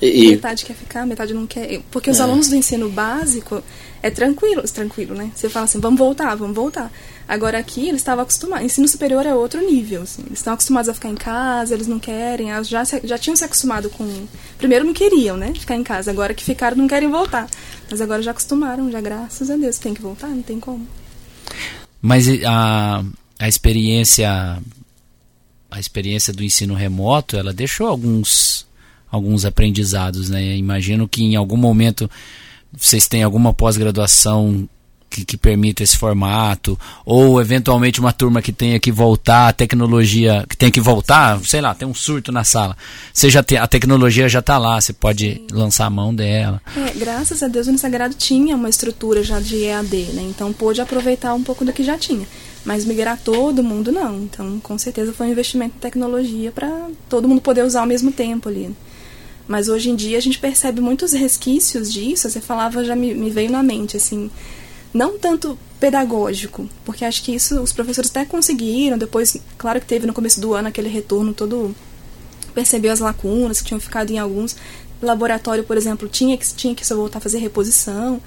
E, metade quer ficar, metade não quer. Porque os é. alunos do ensino básico é tranquilo, tranquilo, né? Você fala assim, vamos voltar, vamos voltar. Agora aqui eles estavam acostumados. Ensino superior é outro nível. Assim. Eles estão acostumados a ficar em casa, eles não querem. Já, já tinham se acostumado com. Primeiro não queriam, né? Ficar em casa. Agora que ficaram, não querem voltar. Mas agora já acostumaram, já graças a Deus. Tem que voltar, não tem como. Mas a, a experiência. A experiência do ensino remoto, ela deixou alguns, alguns aprendizados, né? Imagino que em algum momento vocês têm alguma pós-graduação que, que permita esse formato, ou eventualmente uma turma que tenha que voltar, a tecnologia que tenha que voltar, sei lá, tem um surto na sala. Tem, a tecnologia já está lá, você pode Sim. lançar a mão dela. É, graças a Deus o Unisagrado tinha uma estrutura já de EAD, né? Então pôde aproveitar um pouco do que já tinha. Mas migrar todo mundo não. Então, com certeza foi um investimento em tecnologia para todo mundo poder usar ao mesmo tempo ali. Mas hoje em dia a gente percebe muitos resquícios disso. Você falava, já me, me veio na mente, assim, não tanto pedagógico, porque acho que isso os professores até conseguiram, depois, claro que teve no começo do ano aquele retorno todo, percebeu as lacunas que tinham ficado em alguns. Laboratório, por exemplo, tinha que, tinha que só voltar a fazer reposição,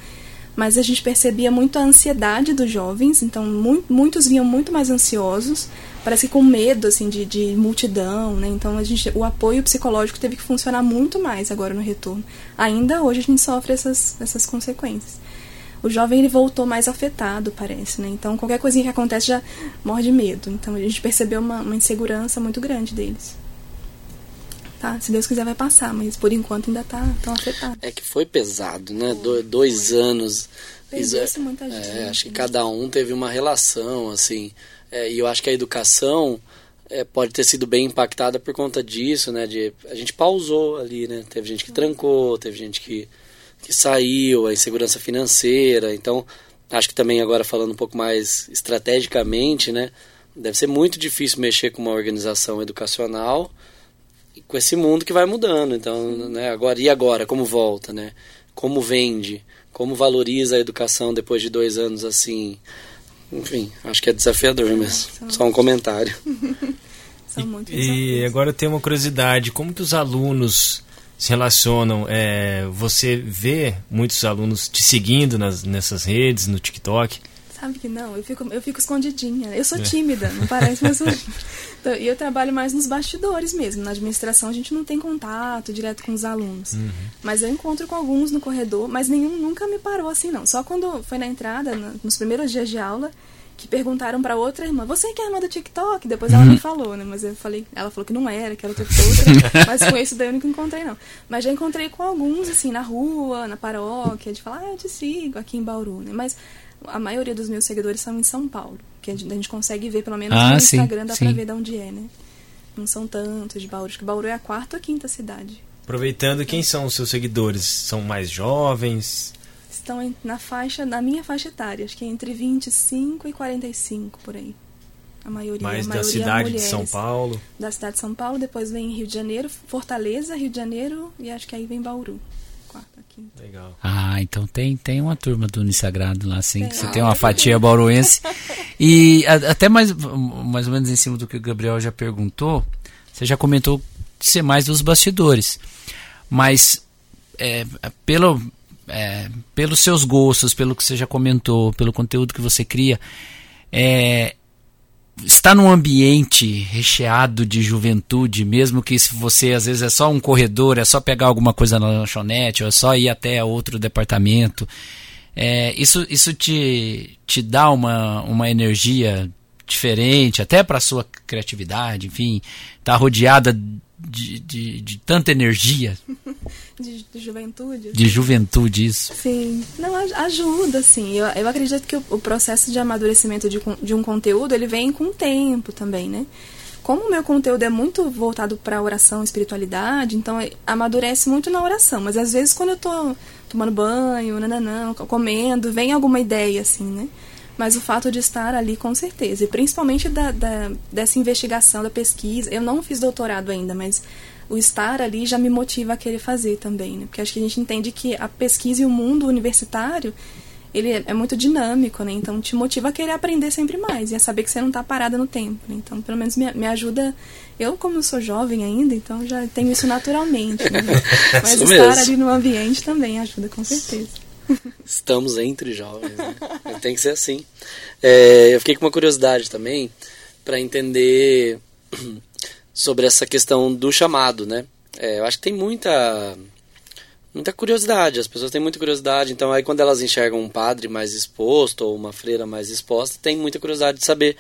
mas a gente percebia muito a ansiedade dos jovens, então mu muitos vinham muito mais ansiosos, parece que com medo assim de, de multidão, né? Então a gente, o apoio psicológico teve que funcionar muito mais agora no retorno. Ainda hoje a gente sofre essas, essas consequências o jovem ele voltou mais afetado, parece, né? Então qualquer coisinha que acontece já morre de medo. Então a gente percebeu uma, uma insegurança muito grande deles. Tá, se Deus quiser vai passar, mas por enquanto ainda tá tão afetado. É que foi pesado, né? Foi, dois foi. anos. Perdeu-se muita é, gente. É, acho que cada um teve uma relação, assim. É, e eu acho que a educação é, pode ter sido bem impactada por conta disso, né? De, a gente pausou ali, né? Teve gente que trancou, teve gente que que saiu, a insegurança financeira. Então, acho que também agora falando um pouco mais estrategicamente, né? Deve ser muito difícil mexer com uma organização educacional com esse mundo que vai mudando. Então, né, agora e agora, como volta, né? Como vende, como valoriza a educação depois de dois anos assim. Enfim, acho que é desafiador mesmo. Só um comentário. e, e agora eu tenho uma curiosidade, como que os alunos se relacionam. É, você vê muitos alunos te seguindo nas, nessas redes, no TikTok? Sabe que não, eu fico, eu fico escondidinha. Eu sou é. tímida, não parece, mas eu sou então, E eu trabalho mais nos bastidores mesmo. Na administração a gente não tem contato direto com os alunos. Uhum. Mas eu encontro com alguns no corredor, mas nenhum nunca me parou assim, não. Só quando foi na entrada, nos primeiros dias de aula, que perguntaram para outra irmã, você que é a irmã do TikTok? Depois ela me uhum. falou, né? Mas eu falei, ela falou que não era, que era outra outra. mas com esse daí eu nunca encontrei, não. Mas já encontrei com alguns, assim, na rua, na paróquia, de falar, ah, eu te sigo aqui em Bauru, né? Mas a maioria dos meus seguidores são em São Paulo, que a gente, a gente consegue ver, pelo menos ah, no sim, Instagram, dá sim. pra ver de onde é, né? Não são tantos de Bauru. Acho que Bauru é a quarta ou quinta cidade. Aproveitando, quem são os seus seguidores? São mais jovens? Estão na faixa, na minha faixa etária, acho que é entre 25 e 45 por aí. A maioria, Mais a maioria da cidade mulheres, de São Paulo. Da cidade de São Paulo, depois vem Rio de Janeiro, Fortaleza, Rio de Janeiro e acho que aí vem Bauru. Quarta, quinta. Legal. Ah, então tem, tem uma turma do Unisagrado lá, sim. Tem. Você tem uma fatia bauruense. e a, até mais, mais ou menos em cima do que o Gabriel já perguntou, você já comentou de ser mais dos bastidores. Mas é, pelo, é, pelos seus gostos, pelo que você já comentou, pelo conteúdo que você cria, é, está num ambiente recheado de juventude, mesmo que se você às vezes é só um corredor, é só pegar alguma coisa na lanchonete, ou é só ir até outro departamento, é, isso, isso te, te dá uma, uma energia diferente, até para sua criatividade, enfim, tá rodeada de, de, de tanta energia. de, de, juventude. De juventude, isso. Sim. Não, ajuda, sim. Eu, eu acredito que o, o processo de amadurecimento de, de um conteúdo, ele vem com o tempo também, né? Como o meu conteúdo é muito voltado para oração, espiritualidade, então amadurece muito na oração. Mas às vezes quando eu tô tomando banho, nananã, comendo, vem alguma ideia, assim, né? Mas o fato de estar ali, com certeza. E principalmente da, da, dessa investigação, da pesquisa. Eu não fiz doutorado ainda, mas o estar ali já me motiva a querer fazer também, né? Porque acho que a gente entende que a pesquisa e o mundo universitário, ele é, é muito dinâmico, né? Então te motiva a querer aprender sempre mais e a saber que você não está parada no tempo, né? Então, pelo menos me, me ajuda... Eu, como sou jovem ainda, então já tenho isso naturalmente, né? Mas isso estar mesmo. ali no ambiente também ajuda, com certeza. Estamos entre jovens, né? Tem que ser assim. É, eu fiquei com uma curiosidade também para entender sobre essa questão do chamado, né? É, eu acho que tem muita muita curiosidade, as pessoas têm muita curiosidade, então aí quando elas enxergam um padre mais exposto ou uma freira mais exposta, tem muita curiosidade de saber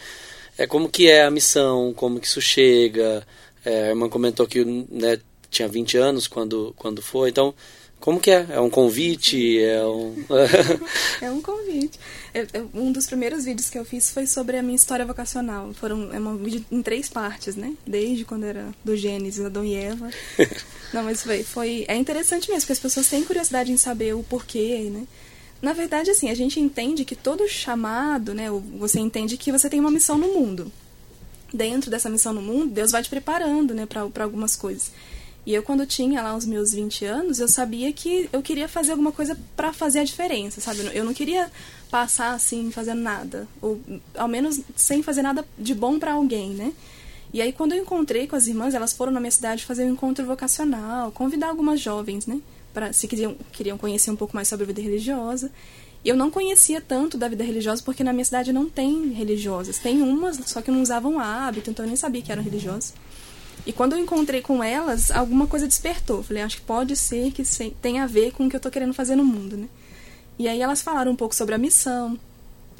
é, como que é a missão, como que isso chega. É, a irmã comentou que né, tinha 20 anos quando, quando foi, então como que é? É um convite? É um, é um convite. Um dos primeiros vídeos que eu fiz foi sobre a minha história vocacional. Foram, é um vídeo em três partes, né? Desde quando era do Gênesis, Adão e Eva. Não, mas foi, foi... É interessante mesmo, porque as pessoas têm curiosidade em saber o porquê, né? Na verdade, assim, a gente entende que todo chamado, né? Você entende que você tem uma missão no mundo. Dentro dessa missão no mundo, Deus vai te preparando, né? Para algumas coisas. E eu, quando tinha lá os meus 20 anos, eu sabia que eu queria fazer alguma coisa para fazer a diferença, sabe? Eu não queria passar assim, fazendo nada. Ou, ao menos, sem fazer nada de bom para alguém, né? E aí, quando eu encontrei com as irmãs, elas foram na minha cidade fazer um encontro vocacional, convidar algumas jovens, né? Pra, se queriam, queriam conhecer um pouco mais sobre a vida religiosa. Eu não conhecia tanto da vida religiosa porque na minha cidade não tem religiosas. Tem umas, só que não usavam hábito, então eu nem sabia que eram religiosas. E quando eu encontrei com elas, alguma coisa despertou. Falei, acho que pode ser que tenha a ver com o que eu tô querendo fazer no mundo, né? E aí elas falaram um pouco sobre a missão.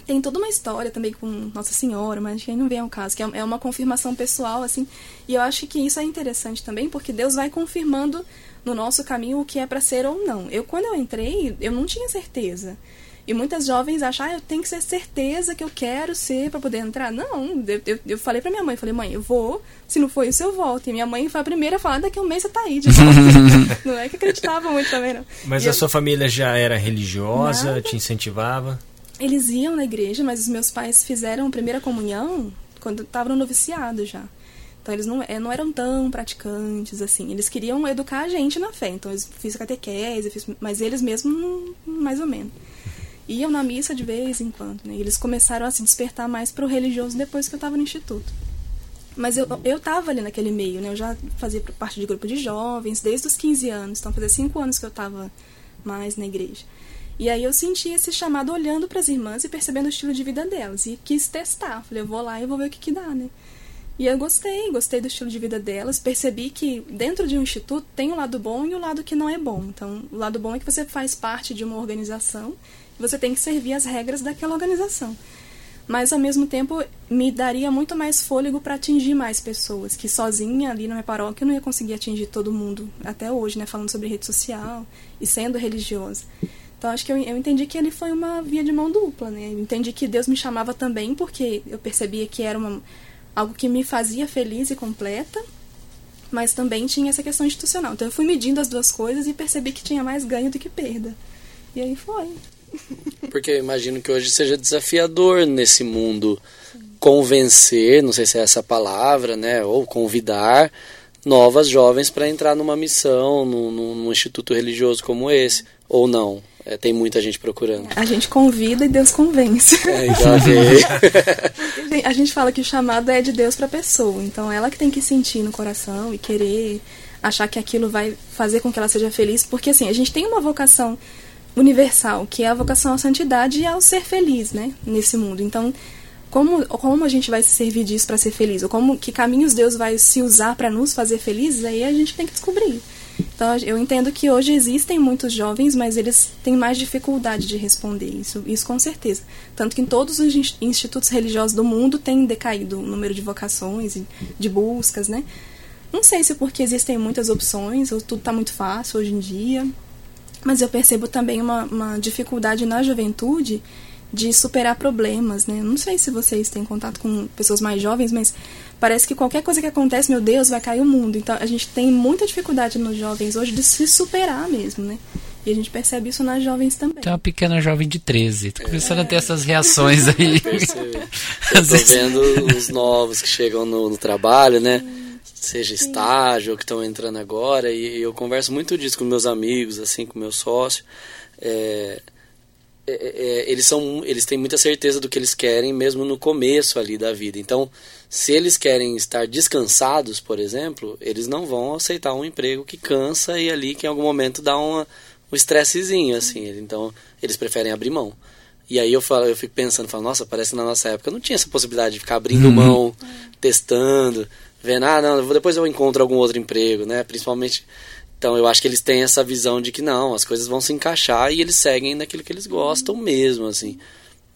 Tem toda uma história também com Nossa Senhora, mas que aí não vem ao caso, que é, é uma confirmação pessoal, assim. E eu acho que isso é interessante também, porque Deus vai confirmando no nosso caminho o que é para ser ou não. Eu, quando eu entrei, eu não tinha certeza. E muitas jovens acham, ah, eu tenho que ter certeza que eu quero ser para poder entrar. Não, eu, eu, eu falei pra minha mãe, falei, mãe, eu vou, se não for isso, eu volto. E minha mãe foi a primeira a falar, daqui a um mês você tá aí. De não é que acreditava muito também, não. Mas e a eu... sua família já era religiosa, Nada. te incentivava? Eles iam na igreja, mas os meus pais fizeram a primeira comunhão quando estavam no noviciado já. Então eles não, é, não eram tão praticantes assim. Eles queriam educar a gente na fé. Então eu fiz catequese, fiz, mas eles mesmos mais ou menos iam na missa de vez em quando, né? E eles começaram a se despertar mais para o religioso depois que eu estava no instituto. Mas eu, eu tava ali naquele meio, né? Eu já fazia parte de grupo de jovens desde os 15 anos, então fazia 5 anos que eu estava mais na igreja. E aí eu senti esse chamado olhando para as irmãs e percebendo o estilo de vida delas. E quis testar. Falei, eu vou lá e vou ver o que, que dá, né? E eu gostei, gostei do estilo de vida delas. Percebi que dentro de um instituto tem o um lado bom e o um lado que não é bom. Então, o lado bom é que você faz parte de uma organização você tem que servir as regras daquela organização. Mas ao mesmo tempo me daria muito mais fôlego para atingir mais pessoas, que sozinha ali na minha paróquia eu não ia conseguir atingir todo mundo até hoje, né, falando sobre rede social e sendo religiosa. Então acho que eu, eu entendi que ele foi uma via de mão dupla, né? Eu entendi que Deus me chamava também porque eu percebia que era uma, algo que me fazia feliz e completa, mas também tinha essa questão institucional. Então eu fui medindo as duas coisas e percebi que tinha mais ganho do que perda. E aí foi. Porque eu imagino que hoje seja desafiador nesse mundo convencer, não sei se é essa palavra, né, ou convidar novas jovens para entrar numa missão, num, num, instituto religioso como esse, ou não. É, tem muita gente procurando. A gente convida e Deus convence. É, já a gente fala que o chamado é de Deus para a pessoa, então ela que tem que sentir no coração e querer achar que aquilo vai fazer com que ela seja feliz, porque assim, a gente tem uma vocação universal, que é a vocação à santidade e ao ser feliz, né, nesse mundo. Então, como, como a gente vai se servir disso para ser feliz? Ou como que caminhos Deus vai se usar para nos fazer felizes? Aí a gente tem que descobrir. Então, eu entendo que hoje existem muitos jovens, mas eles têm mais dificuldade de responder isso, isso com certeza. Tanto que em todos os institutos religiosos do mundo tem decaído o número de vocações e de buscas, né? Não sei se porque existem muitas opções, ou tudo está muito fácil hoje em dia, mas eu percebo também uma, uma dificuldade na juventude de superar problemas, né? Não sei se vocês têm contato com pessoas mais jovens, mas parece que qualquer coisa que acontece, meu Deus, vai cair o mundo. Então a gente tem muita dificuldade nos jovens hoje de se superar mesmo, né? E a gente percebe isso nas jovens também. Tem uma pequena jovem de 13. Tô começando é. a ter essas reações aí. Eu tô vendo os novos que chegam no, no trabalho, né? Seja estágio ou que estão entrando agora. E eu converso muito disso com meus amigos, assim, com meu sócio. É, é, é, eles são eles têm muita certeza do que eles querem mesmo no começo ali da vida então se eles querem estar descansados por exemplo eles não vão aceitar um emprego que cansa e ali que em algum momento dá uma, um estressezinho assim então eles preferem abrir mão e aí eu falo eu fico pensando falo, nossa parece que na nossa época não tinha essa possibilidade de ficar abrindo uhum. mão testando vendo ah não depois eu encontro algum outro emprego né principalmente então eu acho que eles têm essa visão de que não, as coisas vão se encaixar e eles seguem naquilo que eles gostam mesmo, assim.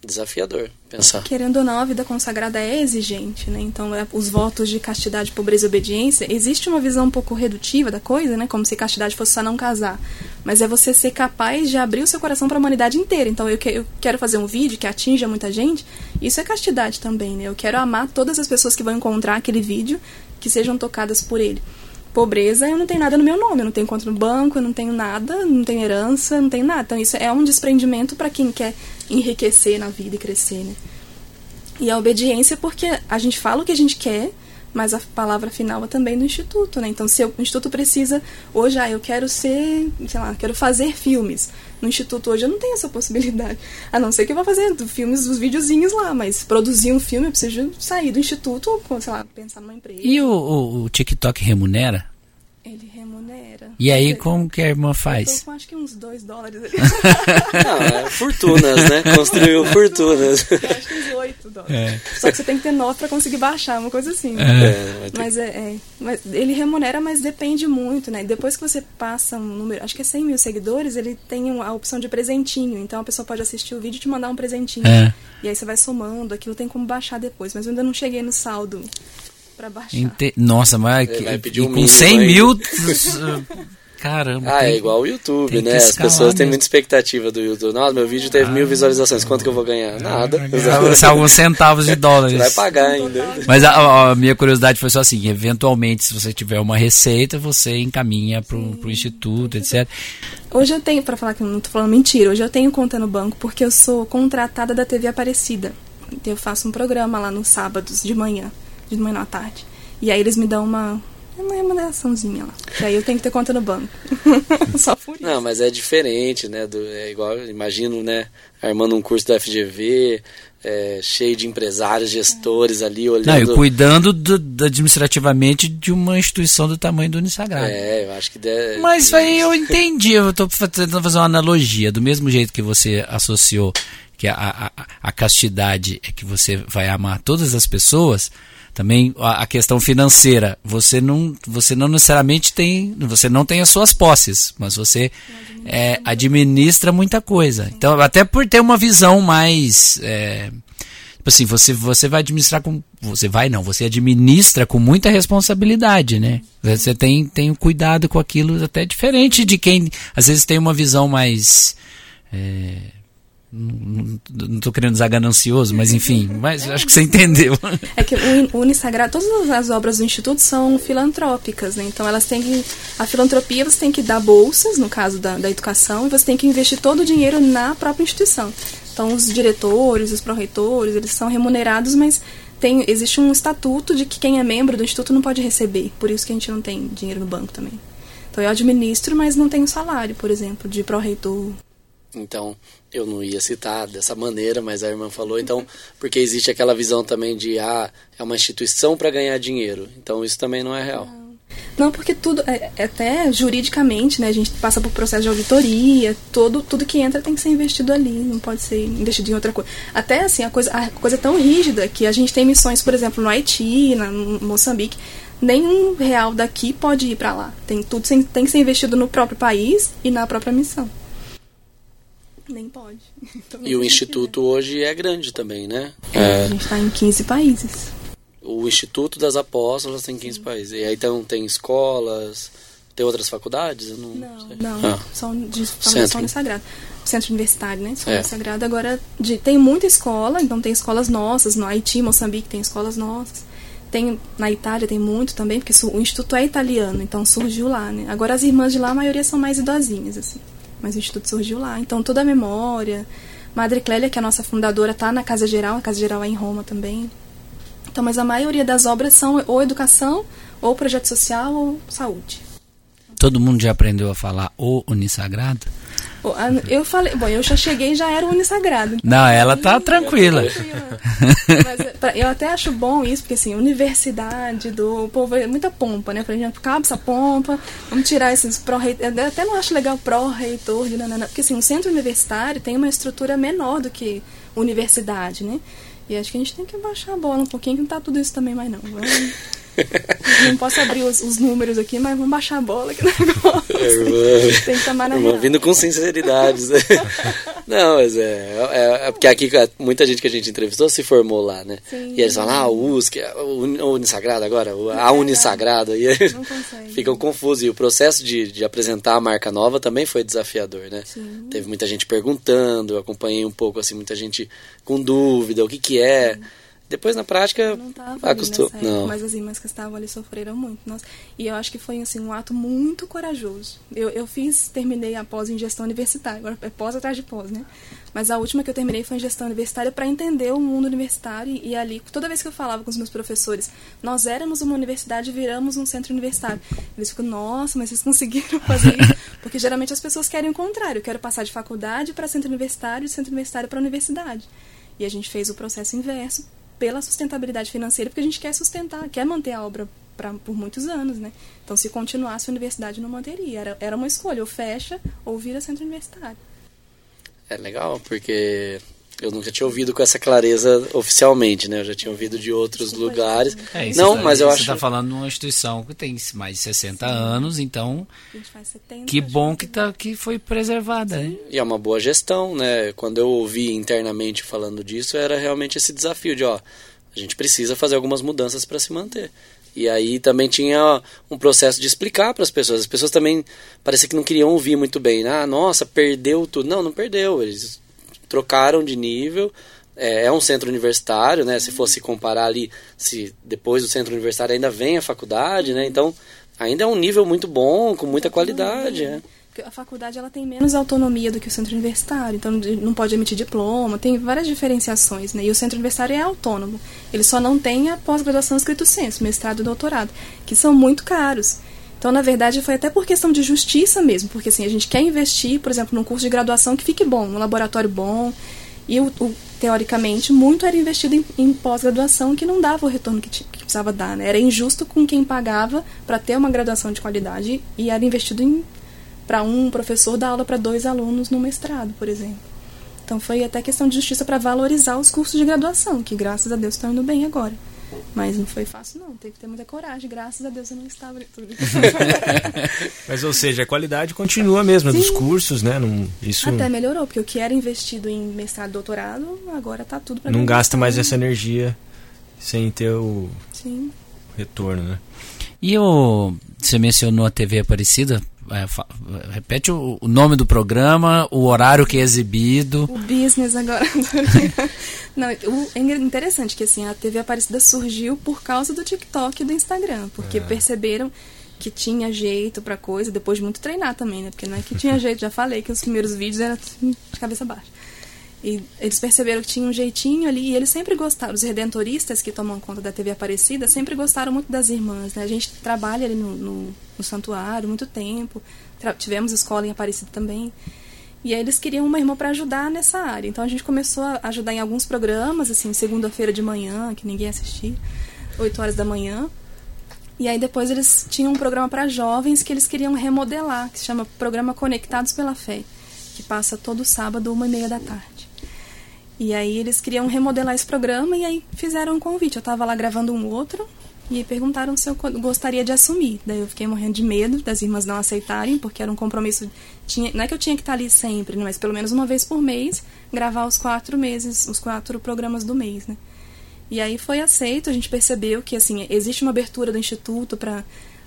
Desafiador pensar. Querendo ou não, a vida consagrada é exigente, né? Então, é, os votos de castidade, pobreza e obediência, existe uma visão um pouco redutiva da coisa, né? Como se castidade fosse só não casar. Mas é você ser capaz de abrir o seu coração para a humanidade inteira. Então, eu, que, eu quero fazer um vídeo que atinja muita gente, isso é castidade também, né? Eu quero amar todas as pessoas que vão encontrar aquele vídeo, que sejam tocadas por ele pobreza, eu não tenho nada no meu nome, eu não tenho conta no banco, eu não tenho nada, não tenho herança, não tenho nada. Então isso é um desprendimento para quem quer enriquecer na vida e crescer, né? E a obediência porque a gente fala o que a gente quer, mas a palavra final é também do instituto, né? Então, se o instituto precisa, hoje, ah, eu quero ser, sei lá, quero fazer filmes. No instituto hoje eu não tenho essa possibilidade. A não ser que eu vá fazer filmes, os videozinhos lá, mas produzir um filme eu preciso sair do instituto ou, sei lá, pensar numa empresa. E o, o, o TikTok remunera? Ele remunera. E aí, como que a irmã faz? Eu tô com acho que uns 2 dólares ali. Não, é fortunas, né? Construiu fortunas. Eu acho que uns 8 dólares. É. Só que você tem que ter 9 pra conseguir baixar, uma coisa assim. Né? É, mas é, é, mas ele remunera, mas depende muito, né? Depois que você passa um número, acho que é 100 mil seguidores, ele tem a opção de presentinho. Então a pessoa pode assistir o vídeo e te mandar um presentinho. É. E aí você vai somando, aquilo tem como baixar depois. Mas eu ainda não cheguei no saldo para baixar. Ente... Nossa, mas que, um com 100 mil. Caramba. Ah, é tem, é igual o YouTube, né? As pessoas mesmo. têm muita expectativa do YouTube. Nossa, meu vídeo teve ah, mil visualizações. Quanto que eu vou ganhar? Nada. Ah, alguns centavos de dólares. Você vai pagar ainda. Mas a, a, minha curiosidade foi só assim: eventualmente, se você tiver uma receita, você encaminha para o instituto, etc. Hoje eu tenho, para falar que eu não estou falando mentira, hoje eu tenho conta no banco porque eu sou contratada da TV Aparecida. Então eu faço um programa lá nos sábados de manhã de manhã à tarde. E aí eles me dão uma, uma remuneraçãozinha lá. E aí eu tenho que ter conta no banco. Só por isso. Não, mas é diferente, né? Do, é igual, imagino, né? Armando um curso da FGV, é, cheio de empresários, gestores é. ali olhando. Não, e cuidando do, do, administrativamente de uma instituição do tamanho do Unisagrado. É, eu acho que deve. Mas aí eu entendi, eu estou tentando fazer uma analogia. Do mesmo jeito que você associou que a, a, a castidade é que você vai amar todas as pessoas também a, a, questão financeira. Você não, você não necessariamente tem, você não tem as suas posses, mas você é, administra muita coisa. Então, até por ter uma visão mais é, tipo assim, você, você vai administrar com. Você vai não, você administra com muita responsabilidade, né? Você tem, tem um cuidado com aquilo até diferente de quem às vezes tem uma visão mais. É, não estou querendo usar ganancioso, mas enfim, mas acho que você entendeu. É que o Unisagrado, todas as obras do Instituto são filantrópicas, né? Então elas têm que. A filantropia você tem que dar bolsas, no caso da, da educação, e você tem que investir todo o dinheiro na própria instituição. Então os diretores, os pró-reitores, eles são remunerados, mas tem, existe um estatuto de que quem é membro do Instituto não pode receber. Por isso que a gente não tem dinheiro no banco também. Então eu administro, mas não tenho salário, por exemplo, de pró-reitor. Então, eu não ia citar dessa maneira, mas a irmã falou, então, porque existe aquela visão também de, ah, é uma instituição para ganhar dinheiro. Então, isso também não é real. Não, porque tudo, é, é, até juridicamente, né, a gente passa por processo de auditoria, todo, tudo que entra tem que ser investido ali, não pode ser investido em outra coisa. Até assim, a coisa, a coisa é tão rígida que a gente tem missões, por exemplo, no Haiti, na, no Moçambique, nenhum real daqui pode ir para lá. Tem tudo tem que ser investido no próprio país e na própria missão. Nem pode. Então, e o instituto hoje é grande também, né? É, é. A gente está em 15 países. o Instituto das Apóstolas tem 15 Sim. países. E aí então tem escolas, tem outras faculdades? Eu não, não, não ah. são de formação sagrada. Centro universitário, né? Escola é. sagrada. Agora, de, tem muita escola, então tem escolas nossas. No Haiti, Moçambique, tem escolas nossas. Tem, na Itália tem muito também, porque o instituto é italiano, então surgiu lá, né? Agora as irmãs de lá, a maioria são mais idosinhas, assim. Mas o instituto surgiu lá. Então toda a memória. Madre Clélia, que é a nossa fundadora, está na Casa Geral, a Casa Geral é em Roma também. Então, mas a maioria das obras são ou educação, ou projeto social, ou saúde. Todo mundo já aprendeu a falar o Unissagrado? Eu falei, bom, eu já cheguei e já era unisagrado. Não, ela tá tranquila. Mas eu até acho bom isso, porque assim, universidade do povo é muita pompa, né? Por exemplo, acaba essa pompa, vamos tirar esses pró-reitor. Eu até não acho legal pró-reitor, porque assim, o centro universitário tem uma estrutura menor do que universidade, né? E acho que a gente tem que baixar a bola um pouquinho, que não tá tudo isso também mais não. Vamos... Não posso abrir os, os, números aqui, mas vamos baixar a bola no negócio. É, Tem que tomar na irmã, Vindo com sinceridade. Né? Não, mas é, é, é, Porque aqui muita gente que a gente entrevistou se formou lá, né? Sim. E eles falam, ah, o USC, o Unisagrado agora, a Unisagrado. E ficam confusos. E o processo de, de apresentar a marca nova também foi desafiador, né? Sim. Teve muita gente perguntando, eu acompanhei um pouco, assim, muita gente com dúvida, o que que é. Sim depois na prática acostumou. Não. Mas as irmãs que estavam ali sofreram muito. Nossa. E eu acho que foi assim um ato muito corajoso. Eu, eu fiz, terminei a pós em gestão universitária. Agora é pós atrás de pós, né? Mas a última que eu terminei foi em gestão universitária para entender o mundo universitário e, e, ali toda vez que eu falava com os meus professores, nós éramos uma universidade e viramos um centro universitário. Eles ficam, nossa, mas vocês conseguiram fazer isso? Porque geralmente as pessoas querem o contrário. Eu quero passar de faculdade para centro universitário, de centro universitário para universidade. E a gente fez o processo inverso pela sustentabilidade financeira, porque a gente quer sustentar, quer manter a obra pra, por muitos anos, né? Então, se continuasse a universidade, não manteria. Era, era uma escolha, ou fecha ou vira centro universitário. É legal, porque eu nunca tinha ouvido com essa clareza oficialmente, né? Eu já tinha ouvido de outros lugares. É, isso não, tá, mas eu você acho. Você está falando de uma instituição que tem mais de 60 Sim. anos, então. que bom que, tá, que foi preservada, né? E é uma boa gestão, né? Quando eu ouvi internamente falando disso, era realmente esse desafio de, ó, a gente precisa fazer algumas mudanças para se manter. E aí também tinha um processo de explicar para as pessoas. As pessoas também parecia que não queriam ouvir muito bem. Ah, nossa, perdeu tudo. Não, não perdeu. Eles trocaram de nível. É, é, um centro universitário, né? Se fosse comparar ali, se depois do centro universitário ainda vem a faculdade, né? Então, ainda é um nível muito bom, com muita qualidade, é. A faculdade ela tem menos autonomia do que o centro universitário, então não pode emitir diploma, tem várias diferenciações, né? E o centro universitário é autônomo. Ele só não tem a pós-graduação escrito senso, mestrado e doutorado, que são muito caros. Então, na verdade, foi até por questão de justiça mesmo, porque assim, a gente quer investir, por exemplo, num curso de graduação que fique bom, num laboratório bom, e o, o teoricamente, muito era investido em, em pós-graduação que não dava o retorno que, que, precisava dar, né? Era injusto com quem pagava para ter uma graduação de qualidade e era investido em para um professor dar aula para dois alunos no mestrado, por exemplo. Então foi até questão de justiça para valorizar os cursos de graduação, que graças a Deus estão indo bem agora. Mas não foi fácil, não. Teve que ter muita coragem. Graças a Deus eu não estava tudo. Mas, ou seja, a qualidade continua mesmo, dos cursos, né? Não, isso... Até melhorou, porque o que era investido em mestrado e doutorado, agora está tudo para Não gasta mais essa energia sem ter o Sim. retorno, né? E o, você mencionou a TV Aparecida, é, repete o, o, nome do programa, o horário que é exibido. O business agora. Não, o, é interessante que assim, a TV Aparecida surgiu por causa do TikTok e do Instagram, porque é. perceberam que tinha jeito pra coisa, depois de muito treinar também, né? Porque não é que tinha jeito, já falei que os primeiros vídeos eram de cabeça baixa. E eles perceberam que tinha um jeitinho ali e eles sempre gostaram. Os redentoristas que tomam conta da TV Aparecida sempre gostaram muito das irmãs. Né? A gente trabalha ali no, no, no santuário muito tempo. tivemos escola em Aparecida também. E aí eles queriam uma irmã para ajudar nessa área. Então a gente começou a ajudar em alguns programas, assim, segunda-feira de manhã, que ninguém assistia, 8 horas da manhã. E aí depois eles tinham um programa para jovens que eles queriam remodelar, que se chama Programa Conectados pela Fé, que passa todo sábado, uma e meia da tarde. E aí eles queriam remodelar esse programa e aí fizeram um convite. Eu estava lá gravando um outro e perguntaram se eu gostaria de assumir. Daí eu fiquei morrendo de medo das irmãs não aceitarem, porque era um compromisso. Tinha, não é que eu tinha que estar ali sempre, né, mas pelo menos uma vez por mês gravar os quatro meses, os quatro programas do mês, né? E aí foi aceito, a gente percebeu que assim existe uma abertura do instituto para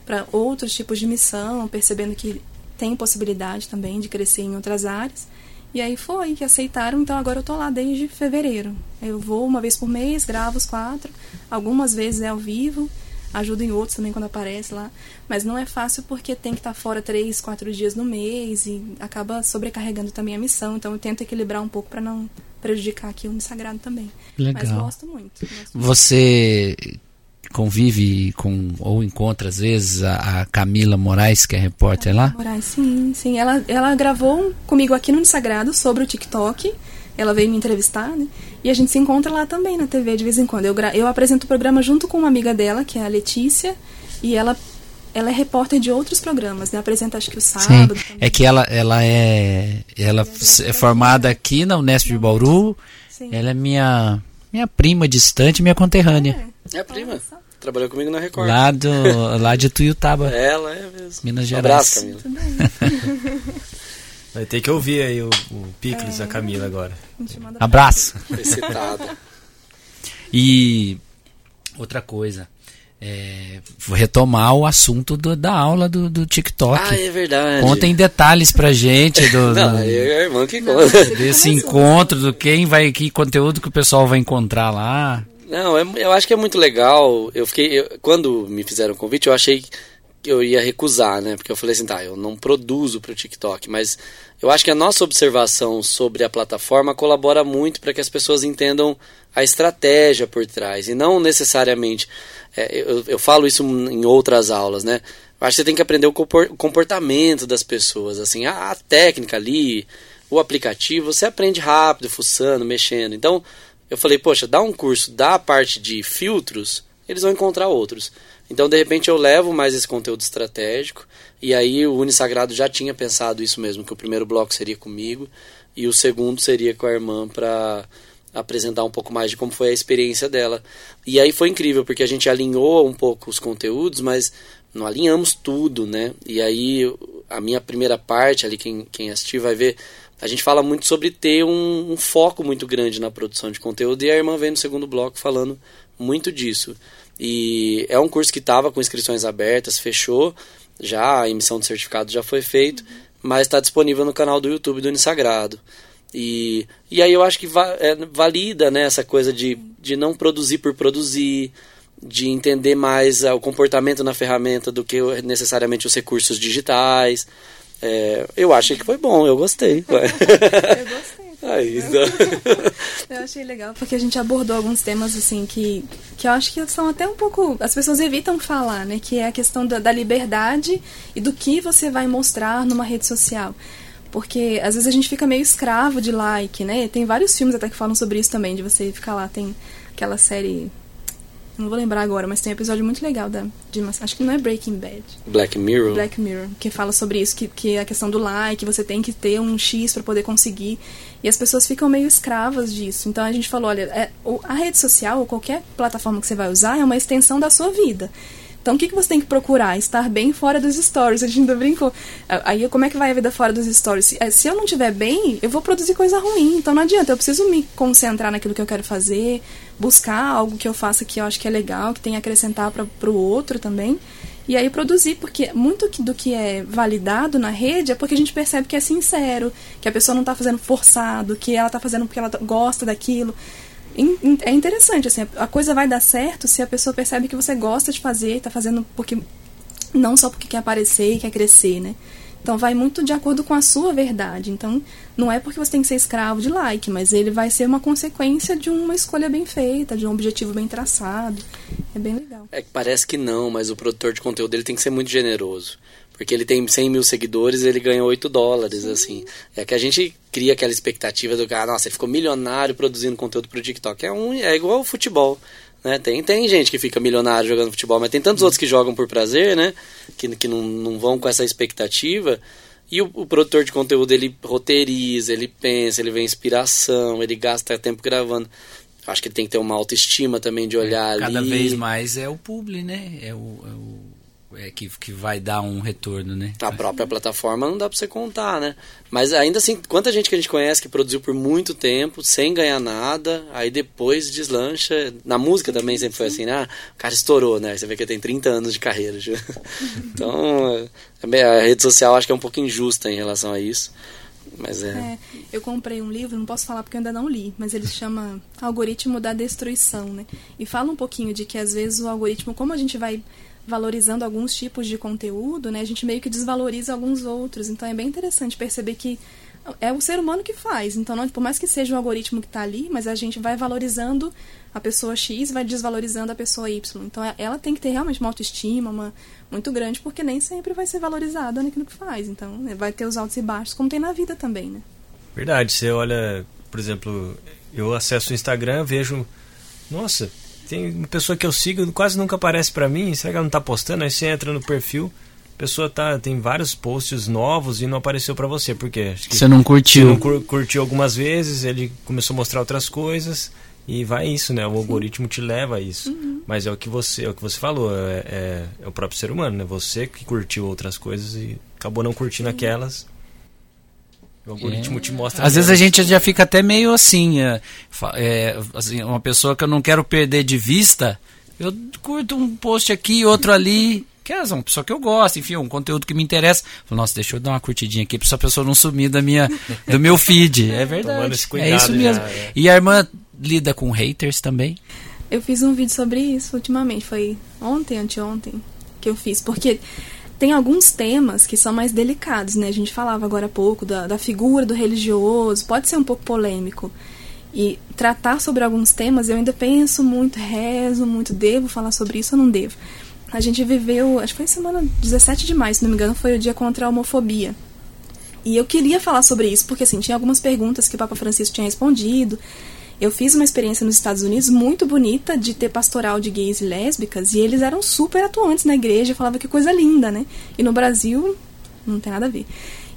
para outros tipos de missão, percebendo que tem possibilidade também de crescer em outras áreas. E aí foi que aceitaram, então agora eu tô lá desde fevereiro. Eu vou uma vez por mês, gravo os quatro, algumas vezes é ao vivo, ajudo em outros também quando aparece lá. Mas não é fácil porque tem que estar fora três, quatro dias no mês e acaba sobrecarregando também a missão. Então eu tento equilibrar um pouco para não prejudicar aqui o sagrado também. Legal. Mas gosto muito. Gosto Você convive com ou encontra às vezes a, a Camila Moraes, que é repórter lá? Moraes, sim, sim. Ela, ela gravou comigo aqui no Sagrado sobre o TikTok. Ela veio me entrevistar, né? E a gente se encontra lá também na TV de vez em quando. Eu, eu apresento o programa junto com uma amiga dela, que é a Letícia, e ela, ela é repórter de outros programas, né? Apresenta acho que o Sim, sábado. também. é que ela, ela é ela é formada aqui na Unesp de Bauru. Sim. Ela é minha minha prima distante, minha conterrânea, É a prima. Trabalhou comigo na Record. lá do lá de Tuiutaba, Ela é mesmo. Minas Um Gerais. abraço, Camila. Vai ter que ouvir aí o, o Picles da Camila agora. A Abraço. Excitada. E outra coisa, é, vou retomar o assunto do- da aula do, do TikTok. Ah, é verdade. Conta em detalhes pra gente do, do- Não, é a irmã que Não, conta. desse encontro, do quem vai, que conteúdo que o pessoal vai encontrar lá. Não, é- eu acho que é muito legal. Eu fiquei. eu- quando me fizeram o convite, eu achei que eu ia recusar, né? Porque eu falei assim, tá, eu não produzo pro TikTok, mas eu acho que a nossa observação sobre a plataforma colabora muito para que as pessoas entendam a estratégia por trás. E não necessariamente. é, eu, eu falo isso em outras aulas, né? Eu acho que você tem que aprender o o comportamento das pessoas, assim, a, a técnica ali, o aplicativo, você aprende rápido, fuçando, mexendo. Então, eu falei, poxa, dá um curso da parte de filtros, eles vão encontrar outros. Então, de repente, eu levo mais esse conteúdo estratégico. E aí, o Unisagrado já tinha pensado isso mesmo, que o primeiro bloco seria comigo e o segundo seria com a irmã para apresentar um pouco mais de como foi a experiência dela. E aí foi incrível, porque a gente alinhou um pouco os conteúdos, mas não alinhamos tudo, né? E aí, a minha primeira parte, ali, quem, quem assistir vai ver, a gente fala muito sobre ter um, um foco muito grande na produção de conteúdo, e a irmã vem no segundo bloco falando muito disso. E é um curso que estava com inscrições abertas, fechou, já a emissão de certificado já foi feito, mas está disponível no canal do YouTube do Unisagrado. E, e aí eu acho que va é, valida né, essa coisa de, de não produzir por produzir, de entender mais ah, o comportamento na ferramenta do que necessariamente os recursos digitais. É, eu achei que foi bom, eu gostei. Eu gostei. Aí, então. Eu achei legal porque a gente abordou alguns temas assim que, que eu acho que são até um pouco. As pessoas evitam falar, né? Que é a questão da, da liberdade e do que você vai mostrar numa rede social. Porque às vezes a gente fica meio escravo de like, né? Tem vários filmes até que falam sobre isso também, de você ficar lá. Tem aquela série. Não vou lembrar agora, mas tem um episódio muito legal da. De, uma- acho que não é Breaking Bad. Black Mirror. Black Mirror, que fala sobre isso, que, que é a questão do like, você tem que ter um X para poder conseguir. E as pessoas ficam meio escravas disso. Então a gente falou, olha, é, a rede social ou qualquer plataforma que você vai usar é uma extensão da sua vida. Então o que, que você tem que procurar? Estar bem fora dos stories. A gente ainda brincou. Aí como é que vai a vida fora dos stories? Se, eh, se eu não estiver bem, eu vou produzir coisa ruim. Então não adianta, eu preciso me concentrar naquilo que eu quero fazer, buscar algo que eu faça que eu acho que é legal, que tem a acrescentar para o outro também. E aí produzir, porque muito do que é validado na rede é porque a gente percebe que é sincero, que a pessoa não está fazendo forçado, que ela está fazendo porque ela gosta daquilo. É interessante, assim, a coisa vai dar certo se a pessoa percebe que você gosta de fazer, está fazendo porque não só porque quer aparecer e quer crescer, né? Então vai muito de acordo com a sua verdade. Então não é porque você tem que ser escravo de like, mas ele vai ser uma consequência de uma escolha bem feita, de um objetivo bem traçado. É bem legal. É que parece que não, mas o produtor de conteúdo ele tem que ser muito generoso. Porque ele tem 100 mil seguidores ele ganha 8 dólares, assim. É que a gente cria aquela expectativa do cara, nossa, ele ficou milionário produzindo conteúdo pro TikTok. É, um, é igual o futebol. Né? Tem, tem gente que fica milionário jogando futebol, mas tem tantos outros que jogam por prazer, né? Que, que não, não vão com essa expectativa. E o, o produtor de conteúdo, ele roteiriza, ele pensa, ele vê inspiração, ele gasta tempo gravando. Acho que ele tem que ter uma autoestima também de olhar Cada ali. vez mais é o publi, né? É o, é o, é, que, que vai dar um retorno, né? A própria plataforma não dá pra você contar, né? Mas ainda assim, quanta gente que a gente conhece que produziu por muito tempo, sem ganhar nada, aí depois deslancha. Na música também sempre foi assim, né? O cara estourou, né? Você vê que ele tem 30 anos de carreira. Já. então, a rede social acho que é um pouco injusta em relação a isso. Mas é... é... Eu comprei um livro, não posso falar porque eu ainda não li, mas ele chama Algoritmo da Destruição, né? E fala um pouquinho de que às vezes o algoritmo, como a gente vai valorizando alguns tipos de conteúdo, né, a gente meio que desvaloriza alguns outros. Então é bem interessante perceber que é o ser humano que faz. Então, não, por mais que seja o algoritmo que está ali, mas a gente vai valorizando a pessoa X, vai desvalorizando a pessoa Y. Então, é, ela tem que ter realmente uma autoestima uma, muito grande, porque nem sempre vai ser valorizada naquilo que faz. Então, né, vai ter os altos e baixos, como tem na vida também, né? Verdade. Você olha, por exemplo, eu acesso o Instagram, vejo, nossa, tem uma pessoa que eu sigo, quase nunca aparece para mim. Será que ela não tá postando? Aí você entra no perfil, a pessoa tá, tem vários posts novos e não apareceu para você. Por quê? você não curtiu. Você não curtiu algumas vezes, ele começou a mostrar outras coisas. E vai isso, né? O algoritmo te leva a isso. Uhum. Mas é o que você, é o que você falou, é, é, é, o próprio ser humano, né? Você que curtiu outras coisas e acabou não curtindo Sim. aquelas. O algoritmo é. te mostra. Às vezes a gente já fica até meio assim, é, é, assim, uma pessoa que eu não quero perder de vista, eu curto um post aqui, outro ali, que é uma pessoa que eu gosto, enfim, um conteúdo que me interessa. Falo, Nossa, deixa eu dar uma curtidinha aqui para essa pessoa não sumir da minha, do meu feed. É verdade. é isso mesmo. Já, é. E a irmã lida com haters também? Eu fiz um vídeo sobre isso ultimamente, foi ontem, anteontem que eu fiz, porque tem alguns temas que são mais delicados, né? A gente falava agora há pouco da, da figura do religioso, pode ser um pouco polêmico. E tratar sobre alguns temas, eu ainda penso muito, rezo muito, devo falar sobre isso ou não devo? A gente viveu, acho que foi semana 17 de maio, se não me engano, foi o dia contra a homofobia. E eu queria falar sobre isso, porque assim, tinha algumas perguntas que o Papa Francisco tinha respondido, eu fiz uma experiência nos Estados Unidos muito bonita de ter pastoral de gays e lésbicas e eles eram super atuantes na igreja, falava que coisa linda, né? E no Brasil não tem nada a ver.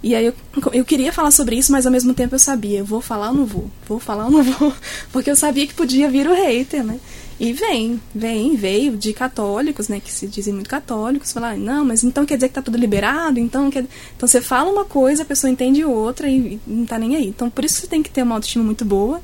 E aí eu, eu queria falar sobre isso, mas ao mesmo tempo eu sabia, vou falar ou não vou? Vou falar ou não vou? Porque eu sabia que podia vir o hater, né? E vem, vem, veio de católicos, né, que se dizem muito católicos, falar, não, mas então quer dizer que tá tudo liberado? Então, quer... então você fala uma coisa, a pessoa entende outra e não tá nem aí. Então por isso você tem que ter uma autoestima muito boa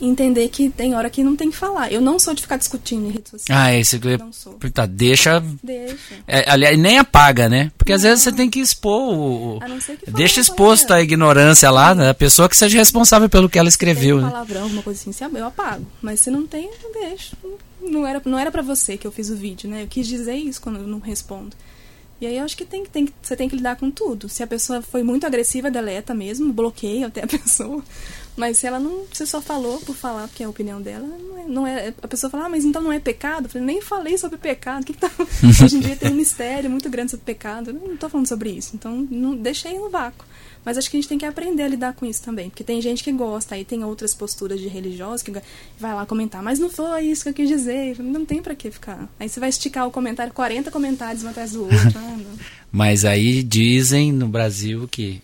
entender que tem hora que não tem que falar. Eu não sou de ficar discutindo em rede social. Ah, esse que não sou. Tá, deixa. Deixa. É, aliás, nem apaga, né? Porque não. às vezes você tem que expor o. Que deixa exposto a ignorância lá, né? A pessoa que seja responsável pelo que ela escreveu. Tem um né? palavrão, alguma coisa assim, eu apago. Mas se não tem, eu deixo. Não era, não era pra você que eu fiz o vídeo, né? Eu quis dizer isso quando eu não respondo. E aí eu acho que tem, tem, você tem que lidar com tudo. Se a pessoa foi muito agressiva, deleta mesmo, bloqueia até a pessoa. Mas se ela não. Você só falou por falar, porque é a opinião dela, não é. Não é a pessoa fala, ah, mas então não é pecado? Eu falei, nem falei sobre pecado. Que que tá... Hoje em dia tem um mistério muito grande sobre pecado. Eu não estou falando sobre isso. Então, não, deixei no vácuo. Mas acho que a gente tem que aprender a lidar com isso também. Porque tem gente que gosta, aí tem outras posturas de religiosos que vai lá comentar, mas não foi isso que eu quis dizer. Não tem para que ficar. Aí você vai esticar o comentário, 40 comentários um atrás do outro. ah, mas aí dizem no Brasil que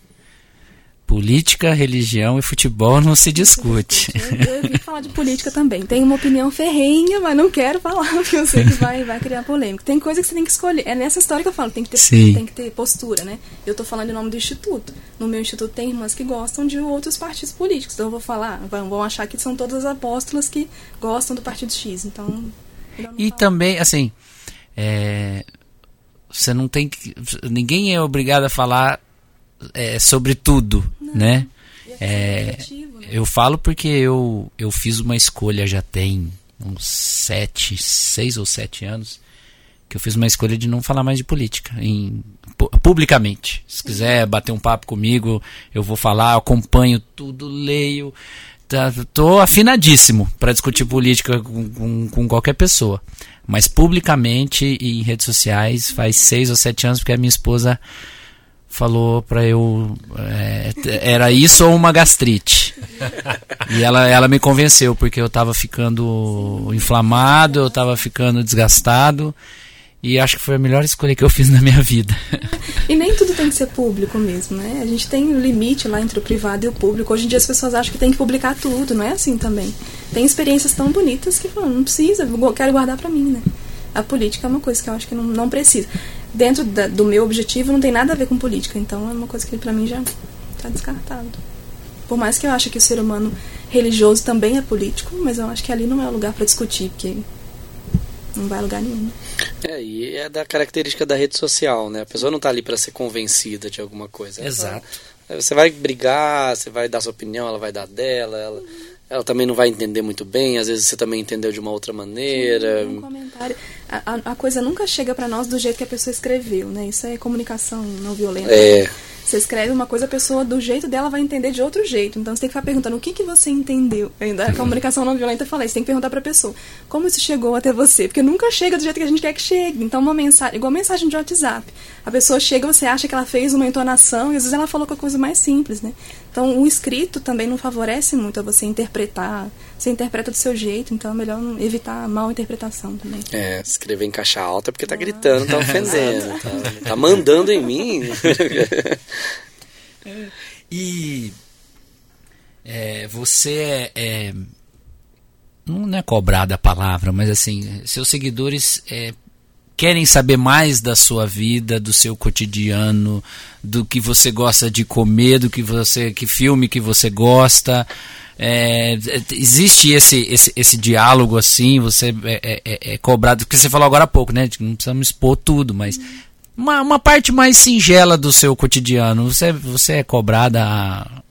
Política, religião e futebol não se discute. Eu, vim falar de política também. Tenho uma opinião ferrenha, mas não quero falar, porque eu sei que vai, vai criar polêmica. Tem coisa que você tem que escolher. É nessa história que eu falo, tem que ter, tem que ter postura, né? Eu estou falando em nome do instituto. No meu instituto tem irmãs que gostam de outros partidos políticos. Então eu vou falar, vão, vão achar que são todas as apóstolas que gostam do partido X. Então. E também, assim, é, você não tem que. Ninguém é obrigado a falar é, sobre tudo, Não. né? É, né? eu falo porque eu, eu fiz uma escolha já tem uns sete, seis ou sete anos que eu fiz uma escolha de não falar mais de política em, publicamente. Se quiser bater um papo comigo, eu vou falar, acompanho tudo, leio. Tá, tô afinadíssimo para discutir política com, com, com, qualquer pessoa. Mas publicamente e em redes sociais faz seis ou sete anos porque a minha esposa falou para eu é, era isso ou uma gastrite. E ela, ela me convenceu porque eu estava ficando inflamado eu estava ficando desgastado e acho que foi a melhor escolha que eu fiz na minha vida. E nem tudo tem que ser público mesmo né? A gente tem um limite lá entre o privado e o público. Hoje em dia as pessoas acham que tem que publicar tudo não é assim também. Tem experiências tão bonitas que não precisa quero guardar para mim né? A política é uma coisa que eu acho que não, não precisa. Dentro da, do meu objetivo não tem nada a ver com política, então é uma coisa que para mim já está descartado. Por mais que eu ache que o ser humano religioso também é político, mas eu acho que ali não é o lugar para discutir, porque não vai a lugar nenhum. É, e é da característica da rede social, né? A pessoa não está ali para ser convencida de alguma coisa. Exato. Você vai brigar, você vai dar sua opinião, ela vai dar dela, ela, ela também não vai entender muito bem, às vezes você também entendeu de uma outra maneira. Um comentário. A, a, a coisa nunca chega para nós do jeito que a pessoa escreveu, né? Isso é comunicação não violenta. É. Você escreve uma coisa, a pessoa, do jeito dela, vai entender de outro jeito. Então você tem que ficar perguntando o que, que você entendeu. Ainda a comunicação não violenta fala isso. Você tem que perguntar pra pessoa como isso chegou até você. Porque nunca chega do jeito que a gente quer que chegue. Então, uma mensagem, igual mensagem de WhatsApp. A pessoa chega, você acha que ela fez uma entonação e às vezes ela falou com a coisa mais simples, né? Então, o escrito também não favorece muito a você interpretar. Você interpreta do seu jeito, então é melhor evitar a mal interpretação também. É, escrever em caixa alta porque tá gritando, tá ofendendo, tá, tá mandando em mim. E é, você é, é, não é cobrada a palavra, mas assim, seus seguidores é, querem saber mais da sua vida, do seu cotidiano, do que você gosta de comer, do que você, que filme que você gosta. É, existe esse, esse, esse diálogo assim, você é, é, é, é cobrado, porque você falou agora há pouco, né? Não precisamos expor tudo, mas uma, uma parte mais singela do seu cotidiano. Você, você é cobrada a,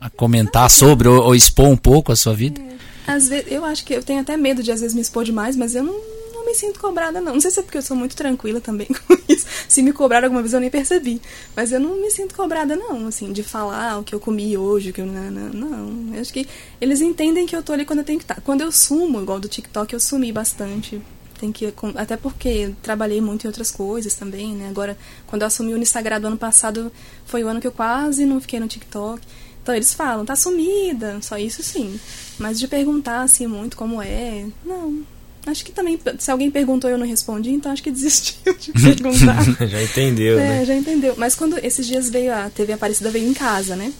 a comentar sobre ou, ou, expor um pouco a sua vida? É, às vezes, eu acho que eu tenho até medo de às vezes me expor demais, mas eu não, não me sinto cobrada, não. Não sei se é porque eu sou muito tranquila também com isso. Se me cobraram alguma vez eu nem percebi. Mas eu não me sinto cobrada, não, assim, de falar o que eu comi hoje, o que eu. Não, não, não. Eu acho que eles entendem que eu tô ali quando eu tenho que estar. Tá. Quando eu sumo, igual do TikTok, eu sumi bastante tem que até porque trabalhei muito em outras coisas também, né? Agora, quando eu assumi o Unisagrado ano passado, foi o ano que eu quase não fiquei no TikTok. Então eles falam, tá sumida, só isso sim. Mas de perguntar assim muito como é, não. Acho que também, se alguém perguntou e eu não respondi, então acho que desistiu de perguntar. já entendeu, é, né? já entendeu. Mas quando esses dias veio a TV Aparecida veio em casa, né?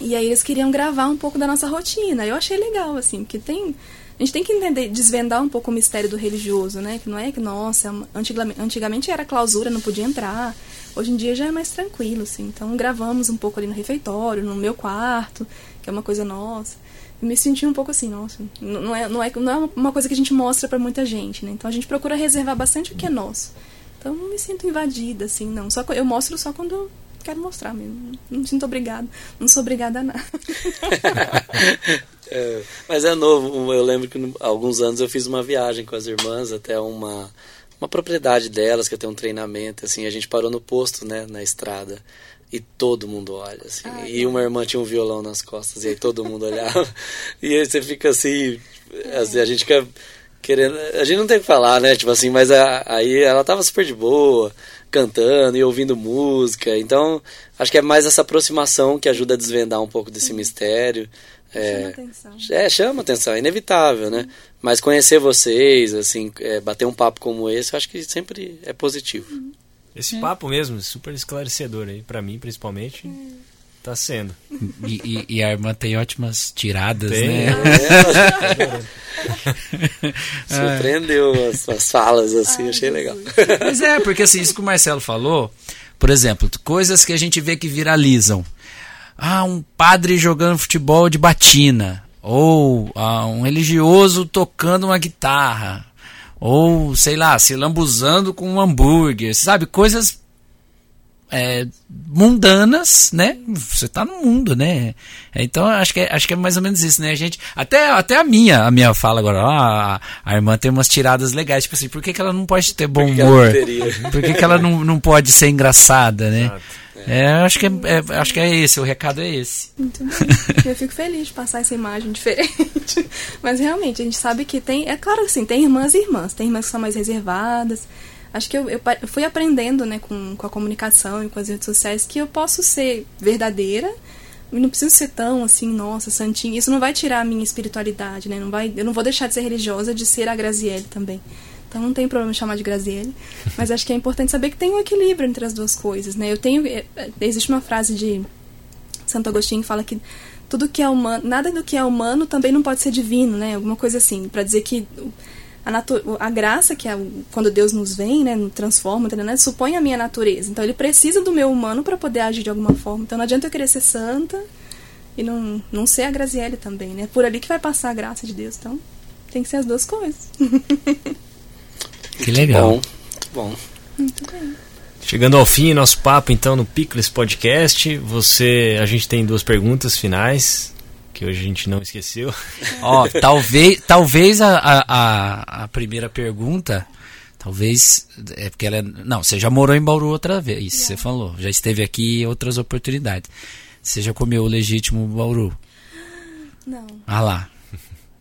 E aí eles queriam gravar um pouco da nossa rotina. Eu achei legal, assim, porque tem a gente tem que entender, desvendar um pouco o mistério do religioso, né? Que não é que, nossa, antigamente, antigamente era clausura, não podia entrar. Hoje em dia já é mais tranquilo, assim. Então gravamos um pouco ali no refeitório, no meu quarto, que é uma coisa nossa. Me senti um pouco assim, nossa, não é, não é, não é uma coisa que a gente mostra para muita gente, né? Então a gente procura reservar bastante o que é nosso. Então não me sinto invadida, assim, não. Só eu mostro só quando quero mostrar mesmo. Não me sinto obrigada. Não sou obrigada a nada. É, mas é novo. Eu lembro que há alguns anos eu fiz uma viagem com as irmãs até uma, uma propriedade delas, que tem um treinamento, assim, a gente parou no posto, né, na estrada. E todo mundo olha, assim. Ah, e uma irmã tinha um violão nas costas, e aí todo mundo olhava. e aí você fica assim, assim, a gente fica querendo. A gente não tem o que falar, né? Tipo assim, mas a, aí ela tava super de boa, cantando e ouvindo música. Então, acho que é mais essa aproximação que ajuda a desvendar um pouco desse mistério. É, chama atenção. É, chama atenção, é inevitável, né? Mas conhecer vocês, assim, é, bater um papo como esse, eu acho que sempre é positivo. Uhum. Esse é. papo mesmo, super esclarecedor aí, para mim principalmente. É. Tá sendo. E, e, e, a irmã tem ótimas tiradas, tem, né? É. Surpreendeu as, as falas, assim, Ai, achei legal. Mas é, porque assim, isso que o Marcelo falou, por exemplo, coisas que a gente vê que viralizam ah, um padre jogando futebol de batina, ou ah, um religioso tocando uma guitarra, ou sei lá, se lambuzando com um hambúrguer, sabe? Coisas é, mundanas, né? Você tá no mundo, né? Então acho que é, acho que é mais ou menos isso, né? A gente até até a minha a minha fala agora, ah, a irmã tem umas tiradas legais, tipo assim, por que, que ela não pode ter bom humor? Por que, que ela não, não pode ser engraçada, né? Exato. É, acho que é, é, acho que é esse, o recado é esse. Bem. Eu fico feliz de passar essa imagem diferente. Mas realmente, a gente sabe que tem. É claro assim, tem irmãs e irmãs. Tem irmãs que são mais reservadas. Acho que eu, eu, eu fui aprendendo né, com, com a comunicação e com as redes sociais que eu posso ser verdadeira e não preciso ser tão assim, nossa, santinha. Isso não vai tirar a minha espiritualidade, né? Não vai, eu não vou deixar de ser religiosa de ser a Graziele também. Então não tem problema chamar de Graziele. Mas acho que é importante saber que tem um equilíbrio entre as duas coisas, né? Eu tenho. É, é, existe uma frase de Santo Agostinho que fala que tudo que é humano, nada do que é humano também não pode ser divino, né? Alguma coisa assim, para dizer que a, a graça que é quando Deus nos vem, né, nos transforma, né, supõe a minha natureza. Então ele precisa do meu humano para poder agir de alguma forma. Então não adianta eu querer ser santa e não, não ser a Graziele também, né? Por ali que vai passar a graça de Deus. Então tem que ser as duas coisas. que legal. Bom, muito bom. Muito bem. Chegando ao fim, nosso papo então no Picles Podcast. Você, a gente tem duas perguntas finais que hoje a gente não esqueceu. Ó, talvez, talvez a, a, a, primeira pergunta, talvez é porque ela é, não, você já morou em Bauru outra vez, você falou, já esteve aqui em outras oportunidades. Você já comeu o legítimo Bauru? Não. Ah lá.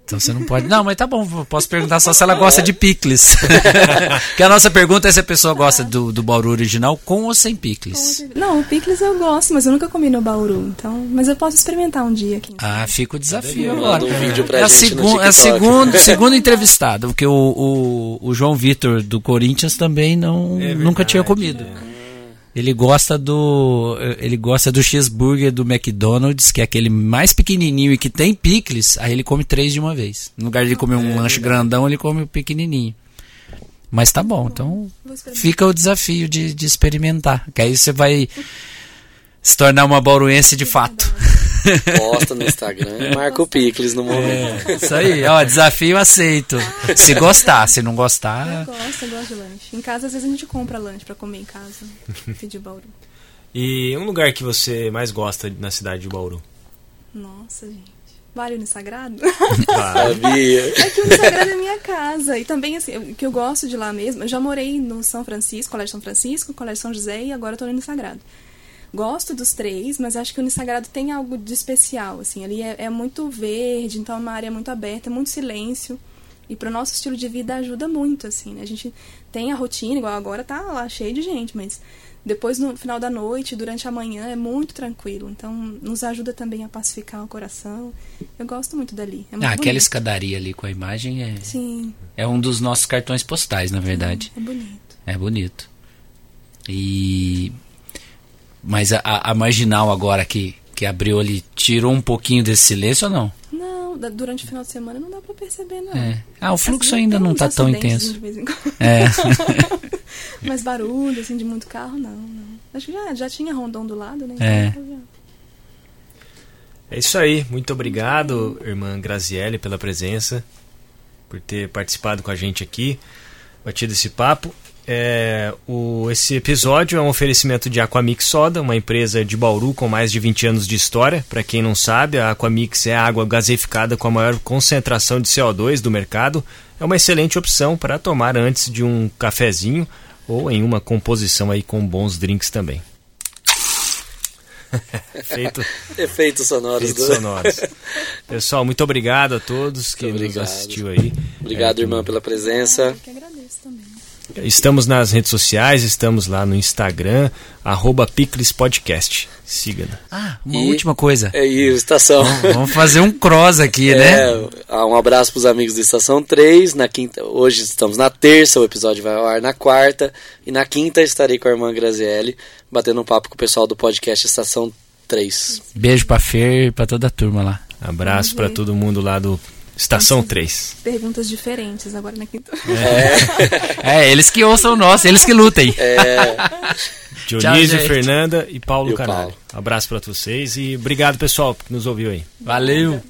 Então você não pode. Não, mas tá bom, posso perguntar só se ela gosta de picles. Porque a nossa pergunta é se a pessoa gosta do, do Bauru original com ou sem picles. Não, o picles eu gosto, mas eu nunca comi no Bauru. Então, mas eu posso experimentar um dia aqui. Ah, fica o desafio agora. Um vídeo pra é a, gente segu é a segundo, segundo entrevistado, porque o, o, o João Vitor do Corinthians também não, é nunca tinha comido. É. Ele gosta do ele gosta do cheeseburger do McDonald's, que é aquele mais pequenininho e que tem picles, aí ele come três de uma vez. No lugar de comer um é, lanche grandão, ele come o pequenininho. Mas tá bom, então fica o desafio de, de experimentar, que aí você vai se tornar uma bauruense de fato. Posta no Instagram e marca o Picles no momento. É, isso aí, ó, desafio aceito. Se gostar, se não gostar. Eu gosto, eu gosto de lanche. Em casa, às vezes a gente compra lanche para comer em casa. de Bauru. E um lugar que você mais gosta na cidade de Bauru? Nossa, gente. Vale no Sagrado? Sabia. É que o Sagrado é minha casa. E também, assim, o que eu gosto de lá mesmo, eu já morei no São Francisco, Colégio São Francisco, Colégio São José e agora estou no Sagrado. Gosto dos três, mas acho que o Unisagrado tem algo de especial, assim. Ali é, é muito verde, então é uma área muito aberta, muito silêncio. E para o nosso estilo de vida ajuda muito, assim, né? A gente tem a rotina, igual agora tá lá cheio de gente, mas depois no final da noite, durante a manhã, é muito tranquilo. Então, nos ajuda também a pacificar o coração. Eu gosto muito dali. É muito ah, aquela escadaria ali com a imagem é. Sim. É um dos nossos cartões postais, na verdade. É, é bonito. É bonito. E mas a, a marginal agora que, que abriu ali tirou um pouquinho desse silêncio ou não? Não, durante o final de semana não dá para perceber, não. É. Ah, o fluxo ainda não está tão intenso. De vez em quando. É. Mas barulho, assim, de muito carro, não, não. Acho que já, já tinha rondão do lado, né? É. Então, é isso aí. Muito obrigado, irmã Graziele, pela presença, por ter participado com a gente aqui, batido esse papo. É, o, esse episódio é um oferecimento de Aquamix Soda, uma empresa de Bauru com mais de 20 anos de história. Para quem não sabe, a Aquamix é a água gaseificada com a maior concentração de CO2 do mercado. É uma excelente opção para tomar antes de um cafezinho ou em uma composição aí com bons drinks também. Feito, Efeitos sonoros. Efeitos do... sonoros. Pessoal, muito obrigado a todos que nos assistiu aí. Obrigado, é, irmã, pela presença. Eu que agradeço também. Estamos nas redes sociais, estamos lá no Instagram, arroba Podcast. Siga. -nos. Ah, uma e, última coisa. É isso, Estação. Vamos, vamos fazer um cross aqui, é, né? Um abraço para os amigos da Estação 3. Na quinta, hoje estamos na terça, o episódio vai ao ar na quarta. E na quinta estarei com a irmã Graziele, batendo um papo com o pessoal do podcast Estação 3. Beijo para Fer e para toda a turma lá. Abraço para todo mundo lá do Estação 3. Perguntas diferentes agora na quinta. É. é, eles que ouçam o nosso, eles que lutem. É. Dionísio, Tchau, Fernanda e Paulo e Canal. Abraço para vocês e obrigado, pessoal, que nos ouviu aí. Valeu.